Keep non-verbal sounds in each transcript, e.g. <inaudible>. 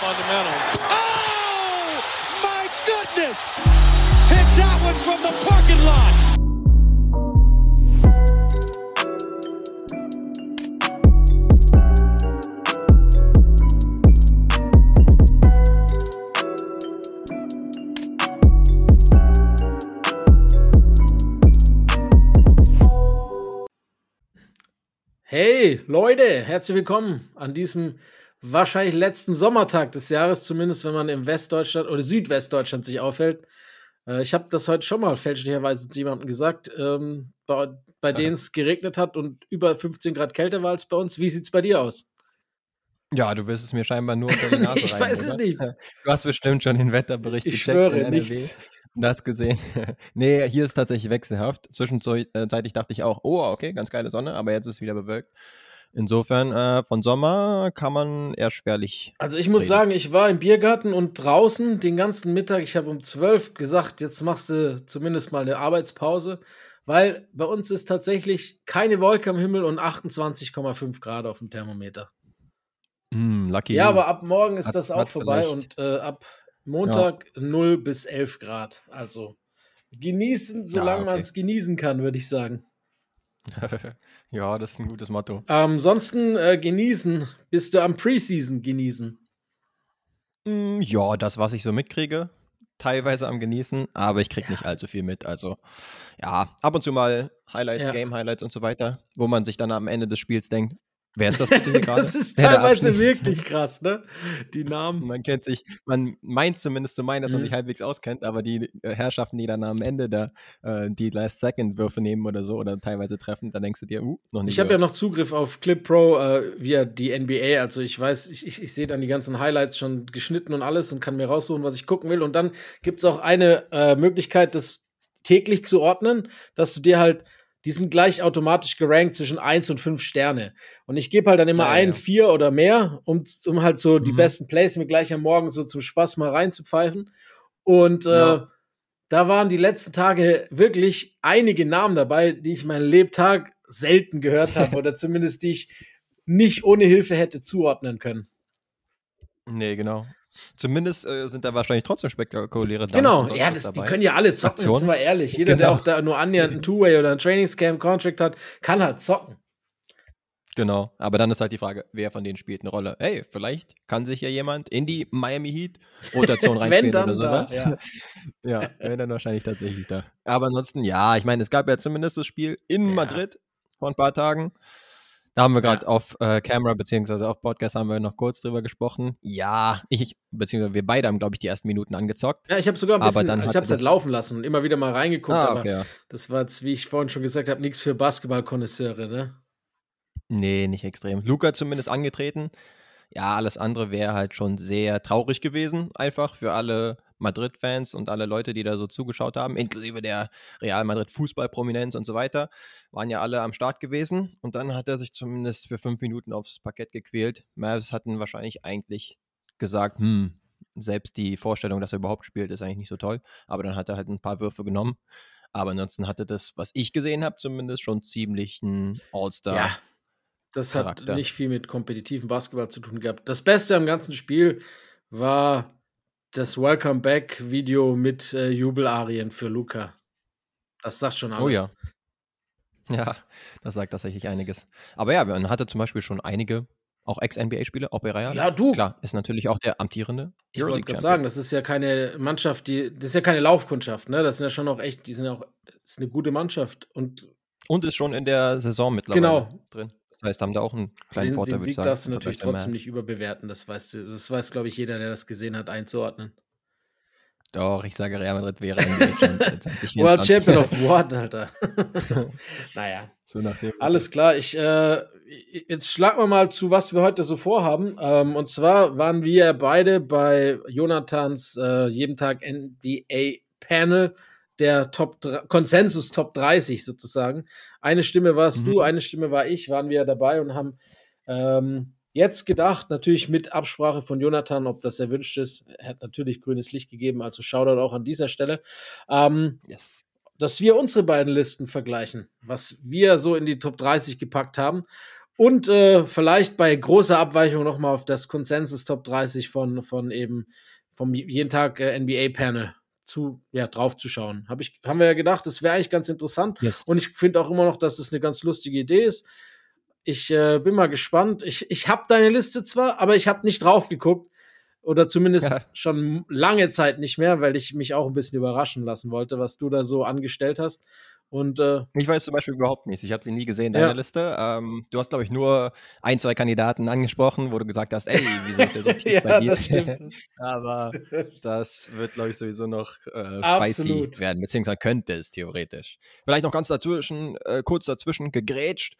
fundamental. Oh, my goodness! Hit that one from the parking lot. Hey Leute, herzlich willkommen an diesem wahrscheinlich letzten Sommertag des Jahres, zumindest wenn man im Westdeutschland oder Südwestdeutschland sich aufhält. Äh, ich habe das heute schon mal fälschlicherweise zu jemandem gesagt, ähm, bei, bei denen es geregnet hat und über 15 Grad kälter war als bei uns. Wie sieht es bei dir aus? Ja, du wirst es mir scheinbar nur unter die <laughs> Nase ich rein, weiß es oder? nicht. <laughs> Du hast bestimmt schon den Wetterbericht Ich gecheckt in schwöre, NRW nichts. hast gesehen. <laughs> nee, hier ist tatsächlich wechselhaft. Zwischenzeitlich dachte ich auch, oh, okay, ganz geile Sonne, aber jetzt ist wieder bewölkt. Insofern, äh, von Sommer kann man eher schwerlich. Also ich muss Reden. sagen, ich war im Biergarten und draußen den ganzen Mittag. Ich habe um 12 gesagt, jetzt machst du zumindest mal eine Arbeitspause, weil bei uns ist tatsächlich keine Wolke am Himmel und 28,5 Grad auf dem Thermometer. Hm, lucky. Ja, aber ab morgen ist Hat- das auch vorbei vielleicht- und äh, ab Montag 0 bis 11 Grad. Also genießen, solange okay. man es genießen kann, würde ich sagen. <laughs> ja, das ist ein gutes Motto. Ansonsten äh, genießen, bist du am Preseason genießen. Hm, ja, das, was ich so mitkriege, teilweise am Genießen, aber ich krieg nicht allzu viel mit. Also, ja, ab und zu mal Highlights, Ja. Game-Highlights und so weiter, wo man sich dann am Ende des Spiels denkt, wer ist das bitte hier <laughs> gerade? das ist teilweise wirklich krass, ne? Die Namen. Man kennt sich, man meint zumindest zu meinen, dass man Mhm. sich halbwegs auskennt, aber die äh, Herrschaften, die dann am Ende da äh, die Last-Second-Würfe nehmen oder so oder teilweise treffen, dann denkst du dir, uh, noch nicht. Ich habe ja noch Zugriff auf Clip Pro äh, via die NBA. Also ich weiß, ich, ich, ich sehe dann die ganzen Highlights schon geschnitten und alles und kann mir raussuchen, was ich gucken will. Und dann gibt es auch eine äh, Möglichkeit, das täglich zu ordnen, dass du dir halt, die sind gleich automatisch gerankt zwischen 1 und 5 Sterne. Und ich gebe halt dann immer Ja, ein, ja. vier oder mehr, um, um halt so die Mhm. besten Plays mir gleich am Morgen so zum Spaß mal reinzupfeifen. Und äh, Ja. da waren die letzten Tage wirklich einige Namen dabei, die ich meinen Lebtag selten gehört habe <laughs> oder zumindest die ich nicht ohne Hilfe hätte zuordnen können. Nee, genau. Zumindest äh, sind da wahrscheinlich trotzdem spektakuläre Dunks Genau, ja, das, die können ja alle zocken, jetzt sind wir ehrlich. Jeder, der Genau. auch da nur annähernd ein Two-Way oder ein Trainingscamp-Contract hat, kann halt zocken. Genau, aber dann ist halt die Frage, wer von denen spielt eine Rolle? Hey, vielleicht kann sich ja jemand in die Miami Heat Rotation <laughs> Wenn reinspielen oder sowas. da, ja. <laughs> ja, wäre dann wahrscheinlich tatsächlich da. Aber ansonsten, ja, ich meine, es gab ja zumindest das Spiel in Ja. Madrid vor ein paar Tagen. Da haben wir gerade Ja. auf äh, Camera beziehungsweise auf Podcast haben wir noch kurz drüber gesprochen. Ja, ich, beziehungsweise wir beide haben, glaube ich, die ersten Minuten angezockt. Ja, ich habe sogar ein Aber bisschen, dann ich habe es halt laufen lassen und immer wieder mal reingeguckt, Ah, aber okay, ja. das war jetzt, wie ich vorhin schon gesagt habe, nichts für Basketball-Konnoisseure, ne? Nee, nicht extrem. Luca zumindest angetreten. Ja, alles andere wäre halt schon sehr traurig gewesen, einfach für alle Madrid-Fans und alle Leute, die da so zugeschaut haben, inklusive der Real Madrid-Fußball-Prominenz und so weiter, waren ja alle am Start gewesen. Und dann hat er sich zumindest für fünf Minuten aufs Parkett gequält. Mavs hatten wahrscheinlich eigentlich gesagt, hm, selbst die Vorstellung, dass er überhaupt spielt, ist eigentlich nicht so toll. Aber dann hat er halt ein paar Würfe genommen. Aber ansonsten hatte das, was ich gesehen habe, zumindest schon ziemlich ein All-Star. Ja, das hat Charakter. nicht viel mit kompetitivem Basketball zu tun gehabt. Das Beste am ganzen Spiel war das Welcome Back Video mit äh, Jubelarien für Luca. Das sagt schon alles. Oh ja. Ja, das sagt tatsächlich einiges. Aber ja, man hatte zum Beispiel schon einige, auch Ex-NBA-Spieler, auch bei Real. Ja, du. Klar, ist natürlich auch der amtierende Ich wollte gerade sagen, das ist ja keine Mannschaft, die, das ist ja keine Laufkundschaft, ne? Das sind ja schon auch echt, die sind ja auch, das ist eine gute Mannschaft und Und ist schon in der Saison mittlerweile Genau. drin. Das heißt, haben da auch einen kleinen den, Vorteil, den Sieg sagen. darfst du natürlich trotzdem nicht überbewerten. Das weißt du, das weiß, glaube ich, jeder, der das gesehen hat, einzuordnen. Doch, ich sage, Real Madrid wäre NBA-Champion 2024. <laughs> World Champion of What, Alter. <laughs> <laughs> naja. So nach dem. Alles klar, ich äh, jetzt schlagen wir mal zu, was wir heute so vorhaben. Ähm, und zwar waren wir beide bei Jonathans äh, jeden Tag NBA Panel der Top Konsensus Top 30 sozusagen. Eine Stimme warst Mhm. du, eine Stimme war ich, waren wir dabei und haben ähm, jetzt gedacht, natürlich mit Absprache von Jonathan, ob das erwünscht ist. Er hat natürlich grünes Licht gegeben, also Shoutout auch an dieser Stelle. Ähm, Yes. dass wir unsere beiden Listen vergleichen, was wir so in die Top 30 gepackt haben Und äh, vielleicht bei großer Abweichung nochmal auf das Consensus Top 30 von, von eben vom jeden Tag äh, NBA-Panel zu, ja, draufzuschauen. Hab ich, haben wir ja gedacht, das wäre eigentlich ganz interessant. Yes. Und ich finde auch immer noch, dass das eine ganz lustige Idee ist. Ich äh, bin mal gespannt. Ich, ich habe deine Liste zwar, aber ich habe nicht drauf geguckt. Oder zumindest ja. schon lange Zeit nicht mehr, weil ich mich auch ein bisschen überraschen lassen wollte, was du da so angestellt hast. Und, äh, ich weiß zum Beispiel überhaupt nichts. Ich habe sie nie gesehen, deine ja. Liste. Ähm, du hast, glaube ich, nur ein, zwei Kandidaten angesprochen, wo du gesagt hast, ey, wieso ist der so <laughs> tief ja, bei dir? Das stimmt. <laughs> Aber das wird, glaube ich, sowieso noch äh, spicy werden, beziehungsweise könnte es theoretisch. Vielleicht noch ganz dazwischen, äh, kurz dazwischen gegrätscht.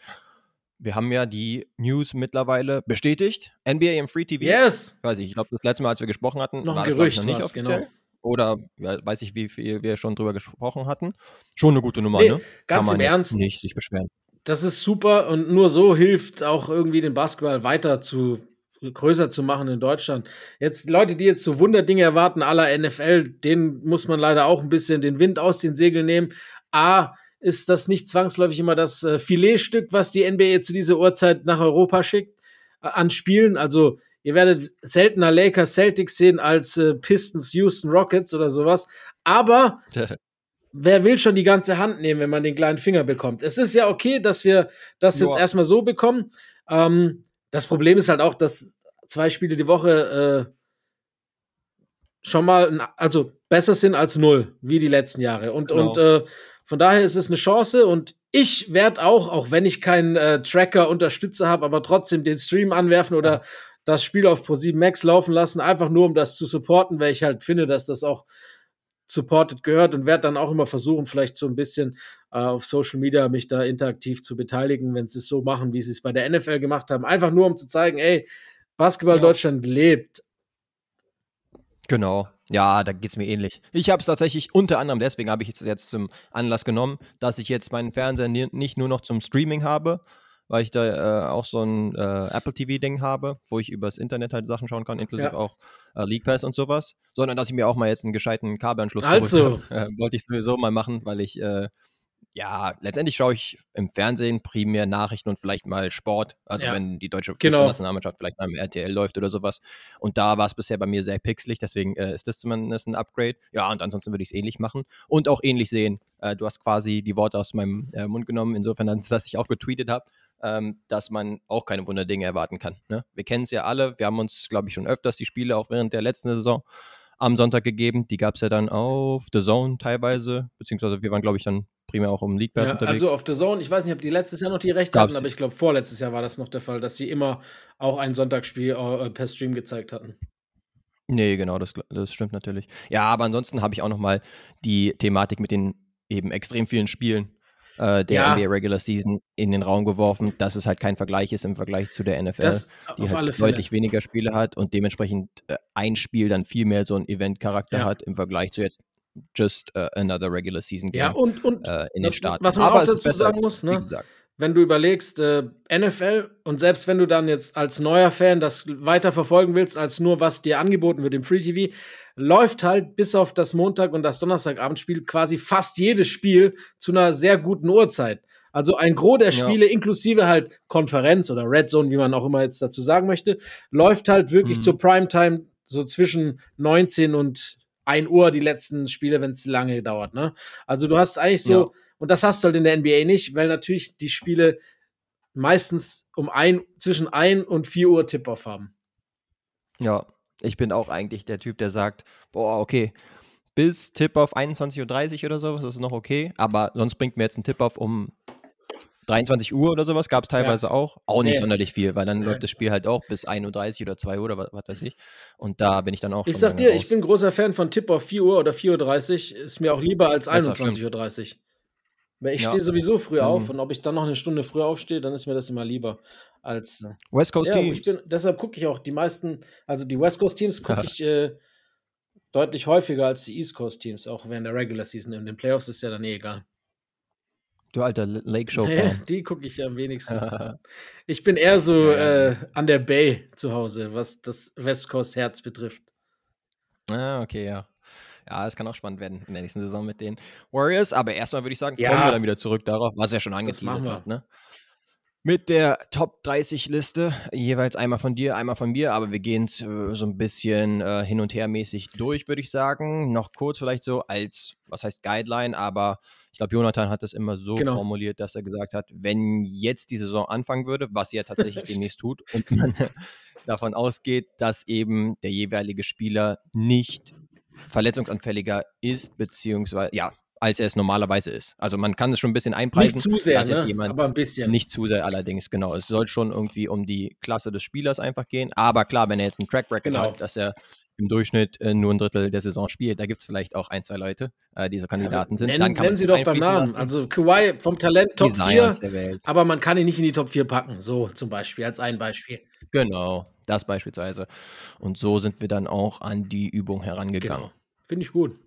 Wir haben ja die News mittlerweile bestätigt. NBA im Free TV. Yes! Weiß ich, ich glaube, das letzte Mal, als wir gesprochen hatten, noch war ein Gerücht, das noch nicht was, offiziell. Genau oder ja, weiß ich, wie viel wir schon drüber gesprochen hatten. Schon eine gute Nummer, nee, ne? Ganz im Ernst. Nicht sich beschweren. Das ist super und nur so hilft auch irgendwie den Basketball weiter zu größer zu machen in Deutschland. Jetzt Leute, die jetzt so Wunderdinge erwarten, aller NFL, denen muss man leider auch ein bisschen den Wind aus den Segeln nehmen. A, ist das nicht zwangsläufig immer das äh, Filetstück, was die NBA zu dieser Uhrzeit nach Europa schickt äh, an Spielen. Also Ihr werdet seltener Lakers Celtics sehen als äh, Pistons Houston Rockets oder sowas. Aber <laughs> wer will schon die ganze Hand nehmen, wenn man den kleinen Finger bekommt? Es ist ja okay, dass wir das jetzt erstmal so bekommen. Ähm, das Problem ist halt auch, dass zwei Spiele die Woche äh, schon mal, also besser sind als null, wie die letzten Jahre. Und, genau. und äh, von daher ist es eine Chance und ich werde auch, auch wenn ich keinen äh, Tracker-Unterstützer habe, aber trotzdem den Stream anwerfen oder ja das Spiel auf Pro7 Max laufen lassen, einfach nur um das zu supporten, weil ich halt finde, dass das auch supported gehört und werde dann auch immer versuchen, vielleicht so ein bisschen äh, auf Social Media mich da interaktiv zu beteiligen, wenn sie es so machen, wie sie es bei der NFL gemacht haben. Einfach nur, um zu zeigen, ey, Basketball ja. Deutschland lebt. Genau. Ja, da geht es mir ähnlich. Ich habe es tatsächlich unter anderem, deswegen habe ich es jetzt zum Anlass genommen, dass ich jetzt meinen Fernseher nicht nur noch zum Streaming habe, weil ich da äh, auch so ein äh, Apple TV-Ding habe, wo ich übers Internet halt Sachen schauen kann, inklusive ja. auch äh, League Pass und sowas, sondern dass ich mir auch mal jetzt einen gescheiten Kabelanschluss also. Äh, wollte ich sowieso mal machen, weil ich äh, ja, letztendlich schaue ich im Fernsehen primär Nachrichten und vielleicht mal Sport. Also ja. wenn die deutsche genau. Nationalmannschaft vielleicht beim RTL läuft oder sowas. Und da war es bisher bei mir sehr pixelig, deswegen äh, ist das zumindest ein Upgrade. Ja, und ansonsten würde ich es ähnlich machen und auch ähnlich sehen. Äh, du hast quasi die Worte aus meinem äh, Mund genommen, insofern, <laughs> dass ich auch getweetet habe ähm, dass man auch keine Wunderdinge erwarten kann. Ne? Wir kennen es ja alle. Wir haben uns, glaube ich, schon öfters die Spiele auch während der letzten Saison am Sonntag gegeben. Die gab es ja dann auf The Zone teilweise, beziehungsweise wir waren, glaube ich, dann primär auch um League Pass ja, unterwegs. Also auf The Zone, ich weiß nicht, ob die letztes Jahr noch die Rechte hatten, aber ich glaube, vorletztes Jahr war das noch der Fall, dass sie immer auch ein Sonntagsspiel äh, per Stream gezeigt hatten. Nee, genau, das, das stimmt natürlich. Ja, aber ansonsten habe ich auch noch mal die Thematik mit den eben extrem vielen Spielen äh, der ja. NBA Regular Season in den Raum geworfen, dass es halt kein Vergleich ist im Vergleich zu der NFL, das die halt deutlich weniger Spiele hat und dementsprechend äh, ein Spiel dann viel mehr so einen Event-Charakter ja. hat im Vergleich zu jetzt just uh, another regular season game ja, und, und äh, in das, den Staaten. Was man Aber auch dazu sagen muss, ne? Wenn du überlegst, äh, NFL und selbst wenn du dann jetzt als neuer Fan das weiter verfolgen willst, als nur was dir angeboten wird im Free TV, läuft halt bis auf das Montag- und das Donnerstagabendspiel quasi fast jedes Spiel zu einer sehr guten Uhrzeit. Also ein Gros der Spiele, ja. inklusive halt Konferenz oder Red Zone, wie man auch immer jetzt dazu sagen möchte, läuft halt wirklich mhm. zur Primetime so zwischen 19 und 1 Uhr die letzten Spiele, wenn es lange dauert. Ne? Also du hast eigentlich so, ja. und das hast du halt in der NBA nicht, weil natürlich die Spiele meistens um ein, zwischen 1 und 4 Uhr Tip-Off haben. Ja, ich bin auch eigentlich der Typ, der sagt, boah, okay, bis Tip auf 21.30 Uhr oder sowas ist noch okay, aber sonst bringt mir jetzt ein Tip auf um 23 Uhr oder sowas, gab es teilweise ja. auch. Auch nicht nee. sonderlich viel, weil dann läuft das Spiel halt auch bis 1.30 Uhr oder 2 Uhr oder was, was, weiß ich. Und da bin ich dann auch Ich sag dir, raus. ich bin großer Fan von Tip auf 4 Uhr oder 4.30 Uhr. Ist mir auch lieber als 21.30 Uhr. Weil ich ja. stehe sowieso früh mhm. auf und ob ich dann noch eine Stunde früher aufstehe, dann ist mir das immer lieber als West Coast ja, Teams. Bin, deshalb gucke ich auch die meisten, also die West Coast Teams gucke ich äh, deutlich häufiger als die East Coast Teams, auch während der Regular Season. In den Playoffs ist ja dann eh egal. Du alter Lake Show Fan. Nee, <laughs> die gucke ich am wenigsten. <laughs> ich bin eher so äh, an der Bay zu Hause, was das West Coast Herz betrifft. Ah, okay, ja. Ja, es kann auch spannend werden in der nächsten Saison mit den Warriors. Aber erstmal würde ich sagen, ja. kommen wir dann wieder zurück darauf, was ja schon angeteasert hast. Ne? mit der Top 30 Liste. Jeweils einmal von dir, einmal von mir, aber wir gehen es äh, so ein bisschen äh, hin und her mäßig durch, würde ich sagen. Noch kurz vielleicht so als, was heißt Guideline, aber ich glaube, Jonathan hat das immer so genau. formuliert, dass er gesagt hat, wenn jetzt die Saison anfangen würde, was sie ja tatsächlich <laughs> demnächst tut, und man <laughs> davon ausgeht, dass eben der jeweilige Spieler nicht verletzungsanfälliger ist, beziehungsweise, ja, als er es normalerweise ist. Also man kann es schon ein bisschen einpreisen. Nicht zu sehr, ne? aber ein bisschen. Nicht zu sehr allerdings, genau. Es soll schon irgendwie um die Klasse des Spielers einfach gehen. Aber klar, wenn er jetzt einen Track Record genau. hat, dass er im Durchschnitt äh, nur ein Drittel der Saison spielt, da gibt es vielleicht auch ein, zwei Leute, äh, die so Kandidaten ja, sind. Nennen, nennen Sie doch beim Namen. Also Kawhi vom Talent Top 4, aber man kann ihn nicht in die Top 4 packen. So zum Beispiel, als ein Beispiel. Genau, das beispielsweise. Und so sind wir dann auch an die Übung herangegangen. Genau. Finde ich gut.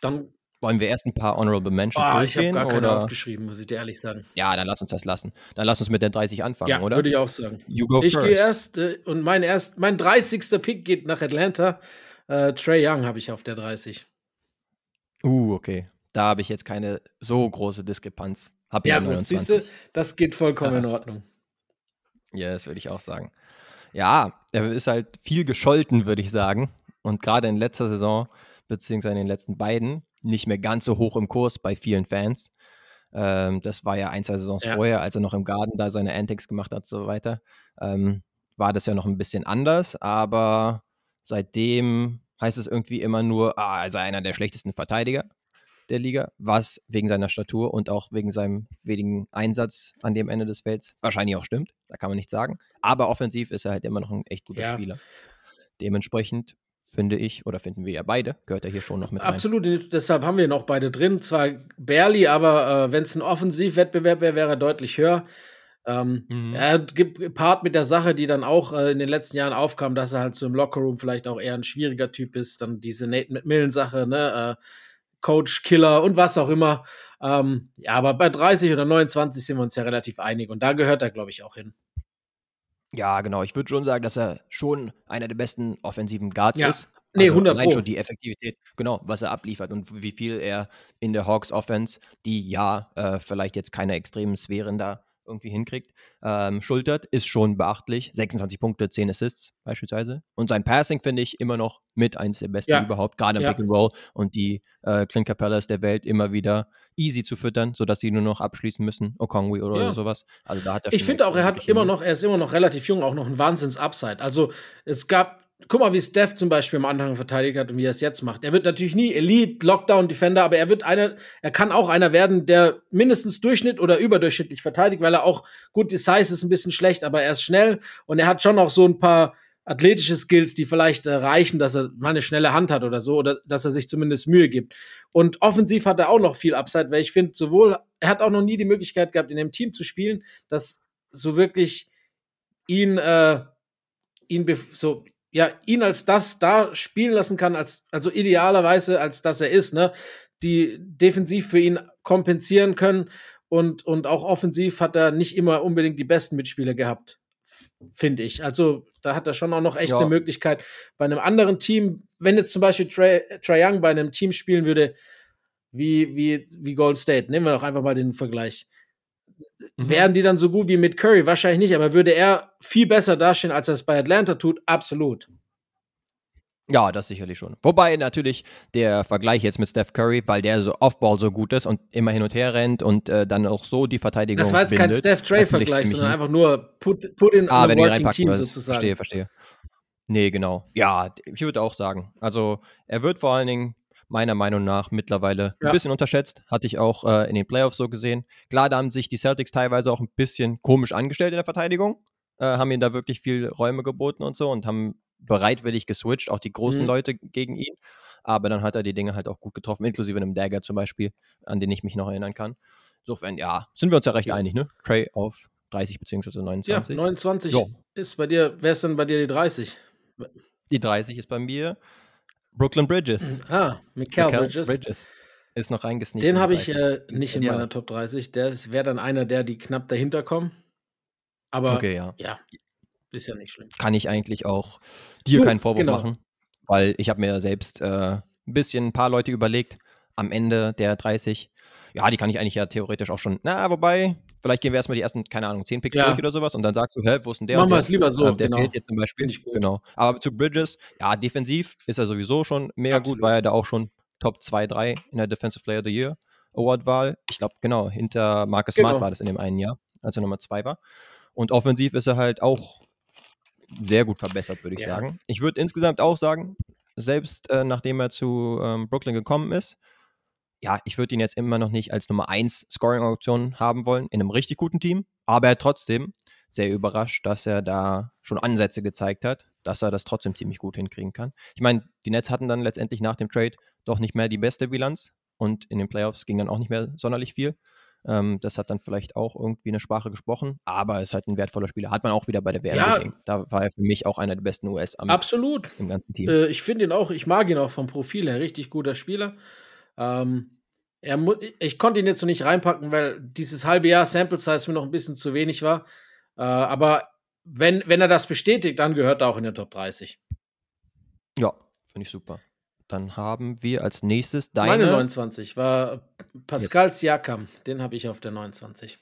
Dann wollen wir erst ein paar Honorable Mentions ah, durchgehen? Ich habe gar keine oder? aufgeschrieben, muss ich dir ehrlich sagen. Ja, dann lass uns das lassen. Dann lass uns mit der 30 anfangen, ja, oder? würde ich auch sagen. ich gehe erst äh, und mein, erst, mein 30. Pick geht nach Atlanta. Äh, Trey Young habe ich auf der 30. Uh, okay. Da habe ich jetzt keine so große Diskrepanz. Hab ja, gut, siehst du, das geht vollkommen ja. in <laughs> Ordnung. Ja, das würde ich auch sagen. Ja, er ist halt viel gescholten, würde ich sagen. Und gerade in letzter Saison, beziehungsweise in den letzten beiden, nicht mehr ganz so hoch im Kurs bei vielen Fans. Ähm, das war ja ein, zwei Saisons ja. vorher, als er noch im Garten da seine Antics gemacht hat und so weiter. Ähm, war das ja noch ein bisschen anders, aber seitdem heißt es irgendwie immer nur, ah, er sei einer der schlechtesten Verteidiger der Liga, was wegen seiner Statur und auch wegen seinem wenigen Einsatz an dem Ende des Felds wahrscheinlich auch stimmt, da kann man nicht sagen. Aber offensiv ist er halt immer noch ein echt guter ja. Spieler. Dementsprechend finde ich, oder finden wir ja beide, gehört er hier schon noch mit rein. Absolut, deshalb haben wir noch beide drin. Zwar barely, aber äh, wenn es ein Offensivwettbewerb wäre, wäre er deutlich höher. Ähm, mhm. Er gibt Part mit der Sache, die dann auch äh, in den letzten Jahren aufkam, dass er halt so im Lockerroom vielleicht auch eher ein schwieriger Typ ist. Dann diese Nate McMillan-Sache, ne? Äh, Coach, Killer und was auch immer. Ähm, ja, aber bei 30 oder 29 sind wir uns ja relativ einig und da gehört er, glaube ich, auch hin. Ja, genau. Ich würde schon sagen, dass er schon einer der besten offensiven Guards ja. ist. Nee, also 100 allein schon die Effektivität, genau, was er abliefert und wie viel er in der Hawks Offense, die ja äh, vielleicht jetzt keine extremen Sphären da irgendwie hinkriegt, ähm, schultert, ist schon beachtlich. 26 Punkte, 10 Assists beispielsweise. Und sein Passing finde ich immer noch mit eins der besten ja. überhaupt, gerade im ja. Pick and Roll und die äh, Clint Capellas der Welt immer wieder easy zu füttern, sodass sie nur noch abschließen müssen, Okongwi oder ja. sowas. Also da hat er Ich finde auch, er hat immer noch, er ist immer noch relativ jung, auch noch ein Wahnsinns-Upside. Also es gab guck mal, wie Steph zum Beispiel am Anfang verteidigt hat und wie er es jetzt macht. Er wird natürlich nie Elite, Lockdown, Defender, aber er wird einer, er kann auch einer werden, der mindestens Durchschnitt oder überdurchschnittlich verteidigt, weil er auch, gut, die Size ist ein bisschen schlecht, aber er ist schnell und er hat schon auch so ein paar athletische Skills, die vielleicht äh, reichen, dass er mal eine schnelle Hand hat oder so, oder dass er sich zumindest Mühe gibt. Und offensiv hat er auch noch viel Upside, weil ich finde, sowohl, er hat auch noch nie die Möglichkeit gehabt, in einem Team zu spielen, das so wirklich ihn, äh, ihn so ja, ihn als das da spielen lassen kann, als, also idealerweise als das er ist, ne? Die defensiv für ihn kompensieren können und, und auch offensiv hat er nicht immer unbedingt die besten Mitspieler gehabt, finde ich. Also da hat er schon auch noch echt ja. eine Möglichkeit. Bei einem anderen Team, wenn jetzt zum Beispiel Trae Young bei einem Team spielen würde, wie, wie, wie Gold State, nehmen wir doch einfach mal den Vergleich. Mhm. Wären die dann so gut wie mit Curry? Wahrscheinlich nicht, aber würde er viel besser dastehen, als er es bei Atlanta tut? Absolut. Ja, das sicherlich schon. Wobei natürlich der Vergleich jetzt mit Steph Curry, weil der so Offball so gut ist und immer hin und her rennt und äh, dann auch so die Verteidigung. Das war jetzt bindet, kein Steph Trey-Vergleich, sondern einfach nur put, put in ah, wenn working team sozusagen. Verstehe, verstehe. Nee, genau. Ja, ich würde auch sagen. Also er wird vor allen Dingen meiner Meinung nach mittlerweile ja. ein bisschen unterschätzt. Hatte ich auch äh, in den Playoffs so gesehen. Klar, da haben sich die Celtics teilweise auch ein bisschen komisch angestellt in der Verteidigung. Äh, haben ihm da wirklich viel Räume geboten und so und haben bereitwillig geswitcht, auch die großen mhm. Leute gegen ihn. Aber dann hat er die Dinge halt auch gut getroffen, inklusive einem Dagger zum Beispiel, an den ich mich noch erinnern kann. Insofern, ja, sind wir uns ja recht ja. einig, ne? Trey auf 30 bzw. 29. Ja, 29 jo. ist bei dir, wer ist denn bei dir die 30? Die 30 ist bei mir Brooklyn Bridges. Ah, Mikael Bridges. Bridges. Ist noch reingesneakt. Den habe ich äh, nicht in meiner Top 30. Der wäre dann einer der, die knapp dahinter kommen. Aber okay, ja. ja, ist ja nicht schlimm. Kann ich eigentlich auch dir du, keinen Vorwurf genau. machen, weil ich habe mir selbst äh, ein bisschen ein paar Leute überlegt am Ende der 30. Ja, die kann ich eigentlich ja theoretisch auch schon. Na, wobei, Vielleicht gehen wir erstmal die ersten, keine Ahnung, 10 Picks Ja. durch oder sowas und dann sagst du, hä, wo ist denn der? Machen wir es lieber so, Ähm, der genau. fehlt jetzt zum Beispiel. Genau. Aber zu Bridges, ja, defensiv ist er sowieso schon mega Absolut. gut, war er da auch schon Top 2, 3 in der Defensive Player of the Year Award-Wahl. Ich glaube, genau, hinter Marcus Genau. Smart war das in dem einen Jahr, als er Nummer 2 war. Und offensiv ist er halt auch sehr gut verbessert, würde ich Ja. sagen. Ich würde insgesamt auch sagen, selbst äh, nachdem er zu ähm, Brooklyn gekommen ist, ja, ich würde ihn jetzt immer noch nicht als Nummer 1 Scoring-Auktion haben wollen, in einem richtig guten Team, aber er trotzdem sehr überrascht, dass er da schon Ansätze gezeigt hat, dass er das trotzdem ziemlich gut hinkriegen kann. Ich meine, die Nets hatten dann letztendlich nach dem Trade doch nicht mehr die beste Bilanz und in den Playoffs ging dann auch nicht mehr sonderlich viel. Ähm, das hat dann vielleicht auch irgendwie eine Sprache gesprochen, aber er ist halt ein wertvoller Spieler. Hat man auch wieder bei der WM Ja. gesehen. Da war er für mich auch einer der besten US-Amis Absolut. im ganzen Team. Äh, ich finde ihn auch, ich mag ihn auch vom Profil her, richtig guter Spieler. Ähm, er ich konnte ihn jetzt noch nicht reinpacken, weil dieses halbe Jahr Sample Size mir noch ein bisschen zu wenig war. Äh, aber wenn, wenn er das bestätigt, dann gehört er auch in der Top 30. Ja, finde ich super. Dann haben wir als nächstes deine. Meine 29 war Pascal Siakam. Den habe ich auf der 29.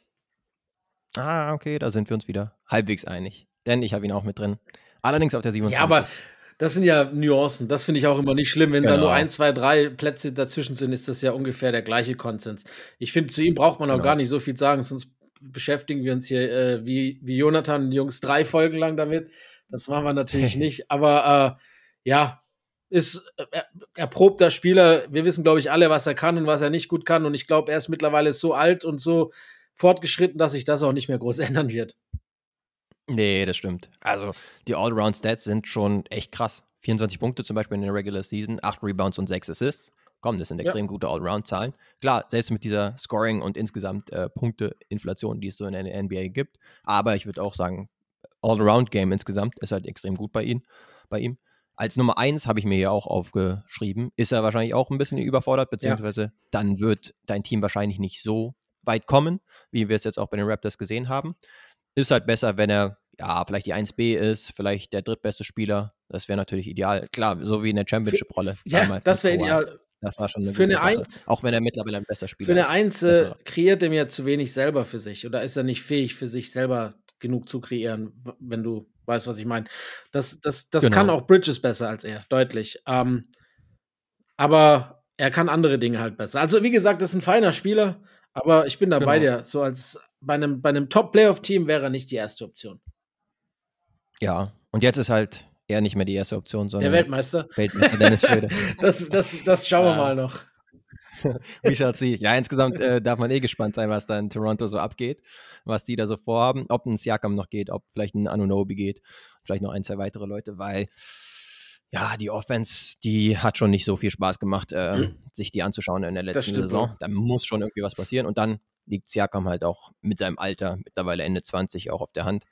Ah, okay, da sind wir uns wieder halbwegs einig. Denn ich habe ihn auch mit drin. Allerdings auf der 27. Ja, aber das sind ja Nuancen. Das finde ich auch immer nicht schlimm. Wenn da Genau. nur ein, zwei, drei Plätze dazwischen sind, ist das ja ungefähr der gleiche Konsens. Ich finde, zu ihm braucht man auch Genau. gar nicht so viel sagen, sonst beschäftigen wir uns hier äh, wie, wie Jonathan und Jungs drei Folgen lang damit. Das machen wir natürlich <laughs> nicht. Aber äh, ja, ist äh, er- erprobter Spieler. Wir wissen, glaube ich, alle, was er kann und was er nicht gut kann. Und ich glaube, er ist mittlerweile so alt und so fortgeschritten, dass sich das auch nicht mehr groß <laughs> ändern wird. Nee, das stimmt. Also, die Allround-Stats sind schon echt krass. 24 Punkte zum Beispiel in der Regular Season, 8 Rebounds und 6 Assists. Komm, das sind Ja. extrem gute Allround-Zahlen. Klar, selbst mit dieser Scoring- und insgesamt äh, Punkte-Inflation, die es so in der NBA gibt. Aber ich würde auch sagen, Allround-Game insgesamt ist halt extrem gut bei, ihm, bei ihm. Als Nummer 1 habe ich mir ja auch aufgeschrieben, ist er wahrscheinlich auch ein bisschen überfordert, beziehungsweise dann wird dein Team wahrscheinlich nicht so weit kommen, wie wir es jetzt auch bei den Raptors gesehen haben. Ist halt besser, wenn er, ja, vielleicht die 1B ist, vielleicht der drittbeste Spieler. Das wäre natürlich ideal. Klar, so wie in der Championship-Rolle. Ja, das mit wäre ideal. Das war schon eine Für eine Sache. Eins- Auch wenn er mittlerweile ein besser Spieler Für eine ist. Eins äh, Besser. kreiert er mir zu wenig selber für sich oder ist er nicht fähig, für sich selber genug zu kreieren, wenn du weißt, was ich meine. Das, das, das Genau. kann auch Bridges besser als er, deutlich. Ähm, aber er kann andere Dinge halt besser. Also, wie gesagt, das ist ein feiner Spieler, aber ich bin da bei Genau. dir. So als bei einem, bei einem Top-Playoff-Team wäre er nicht die erste Option. Ja, und jetzt ist halt er nicht mehr die erste Option, Der sondern Weltmeister. Weltmeister Dennis Schröder. <laughs> Das, das, das schauen wir Ja. mal noch. <laughs> Wie schaut's sie? Ja, insgesamt äh, darf man eh gespannt sein, was da in Toronto so abgeht, was die da so vorhaben, ob ein Siakam noch geht, ob vielleicht ein Anunobi geht, vielleicht noch ein, zwei weitere Leute, weil ja, die Offense, die hat schon nicht so viel Spaß gemacht, äh, sich die anzuschauen in der letzten stimmt Saison. Da muss schon irgendwie was passieren und dann liegt Siakam halt auch mit seinem Alter, mittlerweile Ende 20, auch auf der Hand.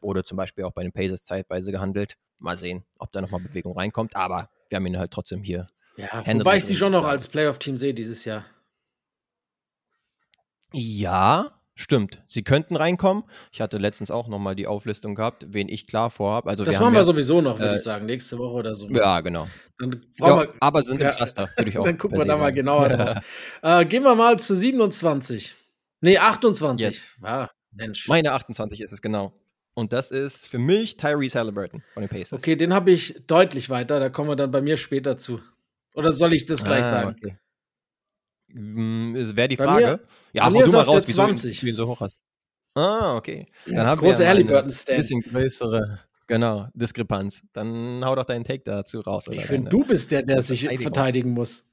Wurde zum Beispiel auch bei den Pacers zeitweise gehandelt. Mal sehen, ob da nochmal Bewegung reinkommt, aber wir haben ihn halt trotzdem hier Ja, wobei ich sie schon noch als Playoff-Team sehe dieses Jahr. Ja, stimmt. Sie könnten reinkommen. Ich hatte letztens auch nochmal die Auflistung gehabt, wen ich klar vorhabe. Also Das wir machen wir ja, sowieso noch, würde äh, ich sagen, nächste Woche oder so. Ja, genau. Dann Ja, wir, aber sind ja, im Cluster, würde ich <laughs> auch. Dann gucken wir da mal genauer drauf. <laughs> äh, gehen wir mal zu 27. Nee, 28. Yes. Ah, Mensch. Meine 28 ist es genau. Und das ist für mich Tyrese Halliburton von den Pacers. Okay, den habe ich deutlich weiter. Da kommen wir dann bei mir später zu. Oder soll ich das gleich Ah, sagen? Okay. Wäre die Bei Frage. mir- ja, hau du mal raus, wieso, 20. du so hoch hast. Ah, okay. Dann Große ja mal eine Halliburton-Stan. bisschen größere, genau, Diskrepanz. Dann hau doch deinen Take dazu raus. Ich finde, du bist der, der sich verteidigen muss.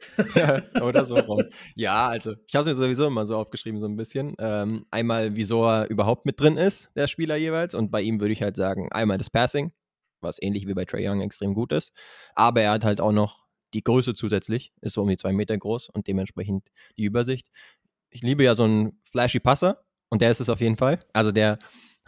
<laughs> Oder so rum. Ja, also ich habe es mir sowieso immer so aufgeschrieben, so ein bisschen. Ähm, einmal, wieso er überhaupt mit drin ist, der Spieler jeweils. Und bei ihm würde ich halt sagen, einmal das Passing, was ähnlich wie bei Trey Young extrem gut ist. Aber er hat halt auch noch die Größe zusätzlich, ist so um die zwei Meter groß und dementsprechend die Übersicht. Ich liebe ja so einen flashy Passer und der ist es auf jeden Fall. Also der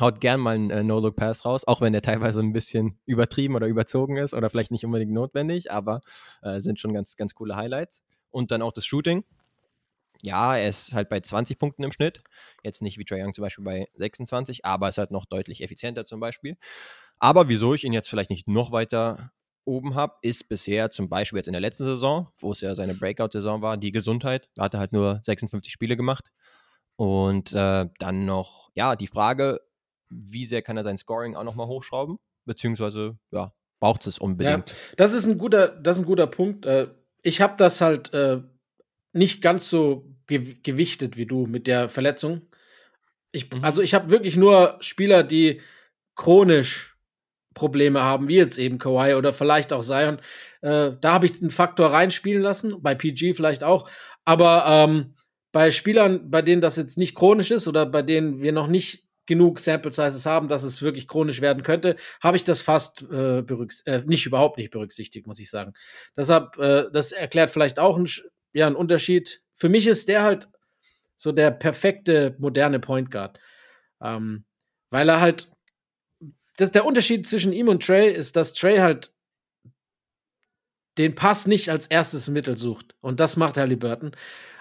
haut gern mal einen äh, No-Look-Pass raus, auch wenn der teilweise ein bisschen übertrieben oder überzogen ist oder vielleicht nicht unbedingt notwendig, aber äh, sind schon ganz, ganz coole Highlights. Und dann auch das Shooting. Ja, er ist halt bei 20 Punkten im Schnitt. Jetzt nicht wie Trae Young zum Beispiel bei 26, aber ist halt noch deutlich effizienter zum Beispiel. Aber wieso ich ihn jetzt vielleicht nicht noch weiter oben habe, ist bisher zum Beispiel jetzt in der letzten Saison, wo es ja seine Breakout-Saison war, die Gesundheit. Da hat er halt nur 56 Spiele gemacht. Und äh, dann noch, ja, die Frage, wie sehr kann er sein Scoring auch nochmal hochschrauben? Beziehungsweise, ja, braucht es unbedingt. Ja, das ist ein guter, das ist ein guter Punkt. Äh, ich habe das halt äh, nicht ganz so gewichtet wie du mit der Verletzung. Ich, mhm. Also ich habe wirklich nur Spieler, die chronisch Probleme haben, wie jetzt eben Kawhi oder vielleicht auch Zion. Äh, da habe ich einen Faktor reinspielen lassen, bei PG vielleicht auch. Aber ähm, bei Spielern, bei denen das jetzt nicht chronisch ist oder bei denen wir noch nicht genug Sample Sizes haben, dass es wirklich chronisch werden könnte, habe ich das fast äh, äh, nicht überhaupt nicht berücksichtigt, muss ich sagen. Deshalb, äh, das erklärt vielleicht auch einen, ja, einen Unterschied. Für mich ist der halt so der perfekte moderne Point Guard, ähm, weil er halt das, der Unterschied zwischen ihm und Trey ist, dass Trey halt den Pass nicht als erstes Mittel sucht. Und das macht Halliburton.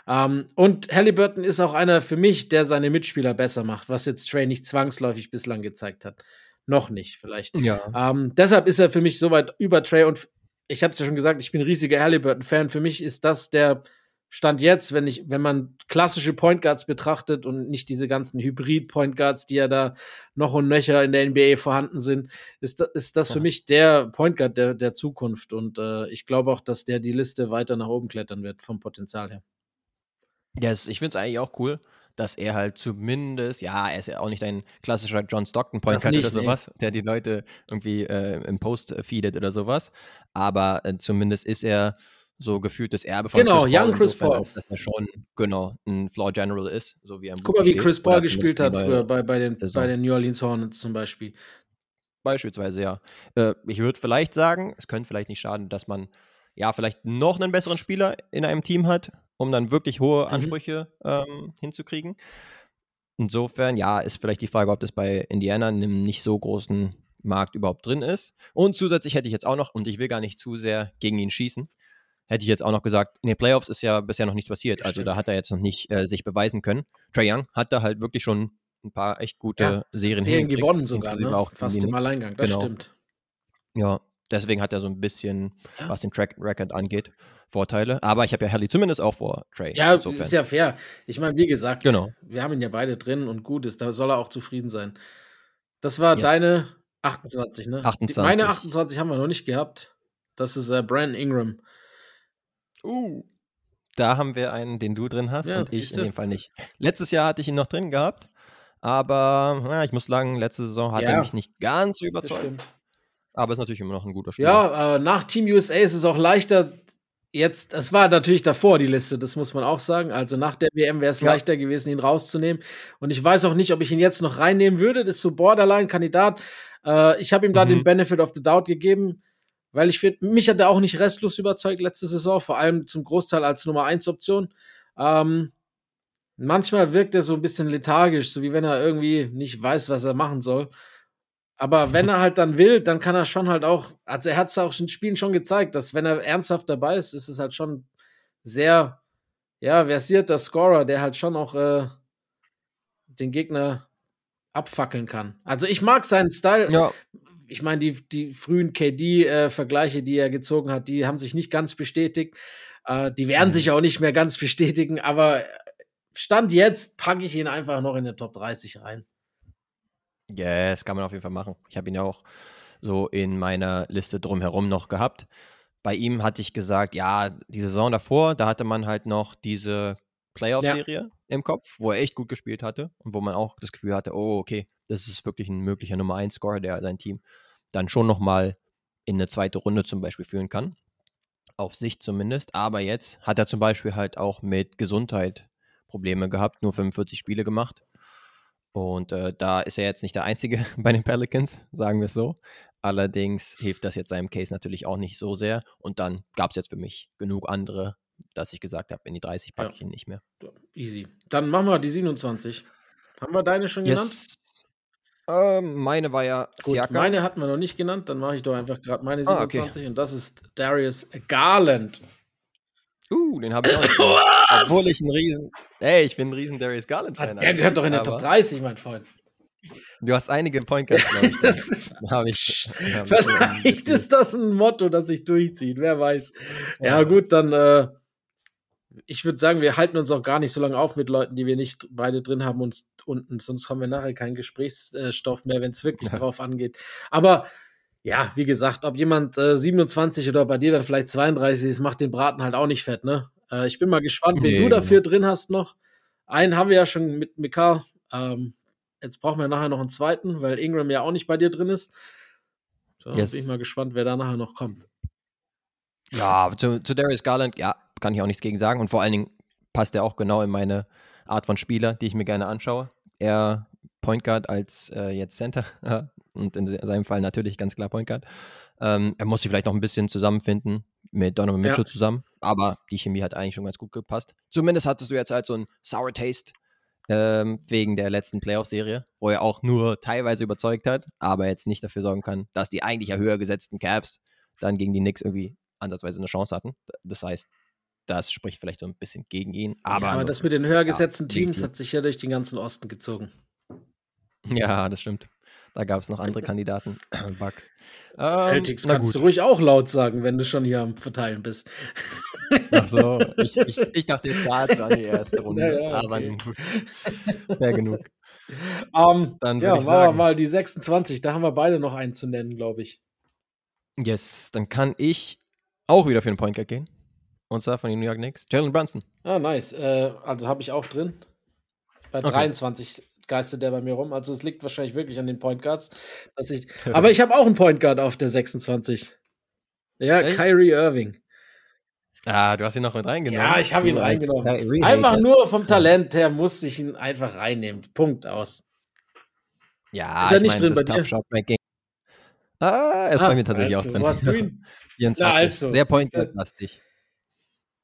Ähm, und Halliburton ist auch einer für mich, der seine Mitspieler besser macht, was jetzt Trey nicht zwangsläufig bislang gezeigt hat. Noch nicht, vielleicht. Ja. Ähm, deshalb ist er für mich soweit über Trey und ich habe es ja schon gesagt, ich bin ein riesiger Halliburton-Fan. Für mich ist das der Stand jetzt, wenn ich, wenn man klassische Point Guards betrachtet und nicht diese ganzen Hybrid-Point Guards, die ja da noch und nöcher in der NBA vorhanden sind, ist, das, ist das ja. für mich der Point Guard der, der Zukunft. Und äh, ich glaube auch, dass der die Liste weiter nach oben klettern wird, vom Potenzial her. Ja, yes, ich finde es eigentlich auch cool, dass er halt zumindest, ja, er ist ja auch nicht ein klassischer John Stockton Point Guard oder sowas, nee. der die Leute irgendwie äh, im Post feedet oder sowas. Aber äh, zumindest ist er so gefühltes Erbe von genau, Chris Paul. Young Chris Paul. Dass er schon, genau, ein Floor General ist, so wie er im Guck mal, wie Chris Paul gespielt hat früher bei, bei, den, bei den New Orleans Hornets zum Beispiel. Beispielsweise, ja. Äh, ich würde vielleicht sagen, es könnte vielleicht nicht schaden, dass man ja vielleicht noch einen besseren Spieler in einem Team hat, um dann wirklich hohe mhm. Ansprüche mhm. ähm, hinzukriegen. Insofern, ja, ist vielleicht die Frage, ob das bei Indiana in einem nicht so großen Markt überhaupt drin ist. Und zusätzlich hätte ich jetzt auch noch, und ich will gar nicht zu sehr gegen ihn schießen, hätte ich jetzt auch noch gesagt, in den Playoffs ist ja bisher noch nichts passiert. Also da hat er jetzt noch nicht äh, sich beweisen können. Trey Young hat da halt wirklich schon ein paar echt gute ja, Serien Serien gewonnen sogar, ne? auch fast im Alleingang, das genau. stimmt. Ja, deswegen hat er so ein bisschen, was den Track Record angeht, Vorteile. Aber ich habe ja Haley zumindest auch vor Trey. Ja, insofern. ist ja fair. Ich meine, wie gesagt, genau. wir haben ihn ja beide drin und gut ist, da soll er auch zufrieden sein. Das war yes. deine 28, ne? 28. Die, meine 28 haben wir noch nicht gehabt. Das ist äh, Brandon Ingram. Uh. Da haben wir einen, den du drin hast ja, und ich in dem Fall nicht. Letztes Jahr hatte ich ihn noch drin gehabt, aber ja, ich muss sagen, letzte Saison hat ja, er mich nicht ganz überzeugt. Aber ist natürlich immer noch ein guter Spieler. Ja, äh, nach Team USA ist es auch leichter. Jetzt, es war natürlich davor die Liste, das muss man auch sagen. Also nach der WM wäre es ja. leichter gewesen, ihn rauszunehmen. Und ich weiß auch nicht, ob ich ihn jetzt noch reinnehmen würde. Das ist so Borderline-Kandidat. Äh, ich habe ihm da mhm. den Benefit of the Doubt gegeben. Weil ich finde, mich hat er auch nicht restlos überzeugt letzte Saison, vor allem zum Großteil als Nummer 1 Option. Ähm, manchmal wirkt er so ein bisschen lethargisch, so wie wenn er irgendwie nicht weiß, was er machen soll. Aber wenn er halt dann will, dann kann er schon halt auch, also er hat es auch in Spielen schon gezeigt, dass wenn er ernsthaft dabei ist, ist es halt schon sehr, ja, versierter Scorer, der halt schon auch äh, den Gegner abfackeln kann. Also ich mag seinen Style. Ja ich meine, die, die frühen KD-Vergleiche, äh, die er gezogen hat, die haben sich nicht ganz bestätigt. Äh, die werden mhm. sich auch nicht mehr ganz bestätigen, aber Stand jetzt packe ich ihn einfach noch in den Top 30 rein. Ja, yes, kann man auf jeden Fall machen. Ich habe ihn ja auch so in meiner Liste drumherum noch gehabt. Bei ihm hatte ich gesagt, ja, die Saison davor, da hatte man halt noch diese Playoff-Serie ja. im Kopf, wo er echt gut gespielt hatte und wo man auch das Gefühl hatte, oh, okay, das ist wirklich ein möglicher Nummer 1 Scorer, der sein Team dann schon nochmal in eine zweite Runde zum Beispiel führen kann. Auf sich zumindest. Aber jetzt hat er zum Beispiel halt auch mit Gesundheit Probleme gehabt, nur 45 Spiele gemacht. Und äh, da ist er jetzt nicht der Einzige <laughs> bei den Pelicans, sagen wir es so. Allerdings hilft das jetzt seinem Case natürlich auch nicht so sehr. Und dann gab es jetzt für mich genug andere, dass ich gesagt habe, in die 30 packe ja. ich ihn nicht mehr. Easy. Dann machen wir die 27. Haben wir deine schon genannt? Ähm, meine war ja Gut, Siakam. Meine hatten wir noch nicht genannt, dann mache ich doch einfach gerade meine 27 ah, okay. und das ist Darius Garland. Uh, den habe ich auch nicht. <laughs> Obwohl ich ein riesen, ey, ich bin ein riesen Darius Garland-Fan. Der gehört doch in der Top 30, mein Freund. Du hast einige Point Guards, glaube ich. <laughs> das, hab ich hab vielleicht <laughs> ist das ein Motto, das sich durchzieht, wer weiß. Ja, ja gut, dann äh, ich würde sagen, wir halten uns auch gar nicht so lange auf mit Leuten, die wir nicht beide drin haben und unten, sonst haben wir nachher keinen Gesprächsstoff mehr, wenn es wirklich ja. drauf angeht. Aber ja, wie gesagt, ob jemand äh, 27 oder bei dir dann vielleicht 32 ist, macht den Braten halt auch nicht fett, ne? Äh, ich bin mal gespannt, wen nee, du dafür genau. drin hast noch. Einen haben wir ja schon mit Mika. Ähm, jetzt brauchen wir nachher noch einen zweiten, weil Ingram ja auch nicht bei dir drin ist. So, yes. bin ich mal gespannt, wer da nachher noch kommt. Ja, zu, zu Darius Garland, ja, kann ich auch nichts gegen sagen. Und vor allen Dingen passt er auch genau in meine Art von Spieler, die ich mir gerne anschaue. Er Point Guard als äh, jetzt Center <laughs> und in seinem Fall natürlich ganz klar Point Guard. Ähm, er muss sich vielleicht noch ein bisschen zusammenfinden mit Donovan Mitchell ja. zusammen, aber die Chemie hat eigentlich schon ganz gut gepasst. Zumindest hattest du jetzt halt so ein Sour Taste ähm, wegen der letzten Playoff-Serie, wo er auch nur teilweise überzeugt hat, aber jetzt nicht dafür sorgen kann, dass die eigentlich ja höher gesetzten Cavs dann gegen die Knicks irgendwie ansatzweise eine Chance hatten. Das heißt, das spricht vielleicht so ein bisschen gegen ihn. Aber, ja, aber das mit den höher gesetzten ja, Teams hat sich ja durch den ganzen Osten gezogen. Ja, das stimmt. Da gab es noch andere Kandidaten. <clears throat> Bugs. Ähm, Celtics kannst du ruhig auch laut sagen, wenn du schon hier am Verteilen bist. Ach so, <laughs> ich, ich, ich dachte jetzt gerade so an die erste Runde. Ja, ja, okay. Aber gut. Fair genug. Um, ähm, dann ja, ich sagen, mal die 26. Da haben wir beide noch einen zu nennen, glaube ich. Yes, dann kann ich auch wieder für den Point Guard gehen. Und zwar von den New York Knicks. Jalen Brunson. Ah, nice. Äh, also habe ich auch drin. Bei okay. 23 geistet der bei mir rum. Also es liegt wahrscheinlich wirklich an den Point Guards. Dass ich, <laughs> aber ich habe auch einen Point Guard auf der 26. Ja, Echt? Kyrie Irving. Ah, du hast ihn noch mit reingenommen. Ja, ich habe ihn reingenommen. Einfach nur vom Talent her muss ich ihn einfach reinnehmen. Punkt aus. Ja, ist er nicht meine, drin bei dir? Ah, er ist ah, bei mir tatsächlich also, auch drin. Wo hast du ihn? 24. <laughs> Na, also, Sehr pointlastig.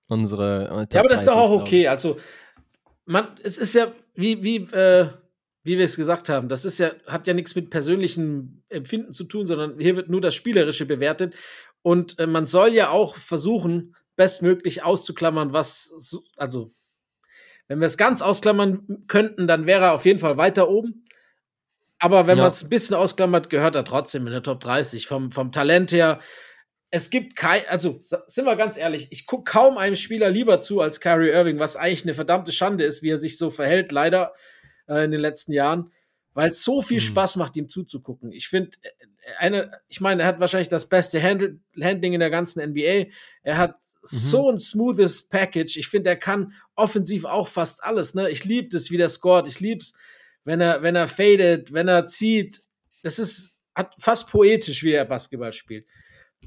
Unsere. Äh, ja, aber das ist doch auch okay. Also, man, es ist ja, wie, wie, äh, wie wir es gesagt haben, das ist ja, hat ja nichts mit persönlichem Empfinden zu tun, sondern hier wird nur das Spielerische bewertet. Und äh, man soll ja auch versuchen, bestmöglich auszuklammern, was, also, wenn wir es ganz ausklammern könnten, dann wäre er auf jeden Fall weiter oben. Aber wenn ja. man es ein bisschen ausklammert, gehört er trotzdem in der Top 30. Vom, vom Talent her, es gibt kein, also sind wir ganz ehrlich, ich gucke kaum einem Spieler lieber zu als Kyrie Irving, was eigentlich eine verdammte Schande ist, wie er sich so verhält, leider äh, in den letzten Jahren, weil es so viel mhm. Spaß macht, ihm zuzugucken. Ich finde, äh, eine, ich meine, er hat wahrscheinlich das beste Handl Handling in der ganzen NBA. Er hat mhm. so ein smoothes Package. Ich finde, er kann offensiv auch fast alles. Ne? Ich liebe es, wie der scored. Ich liebe es, wenn er, wenn er fadet, wenn er zieht. Das ist hat fast poetisch, wie er Basketball spielt.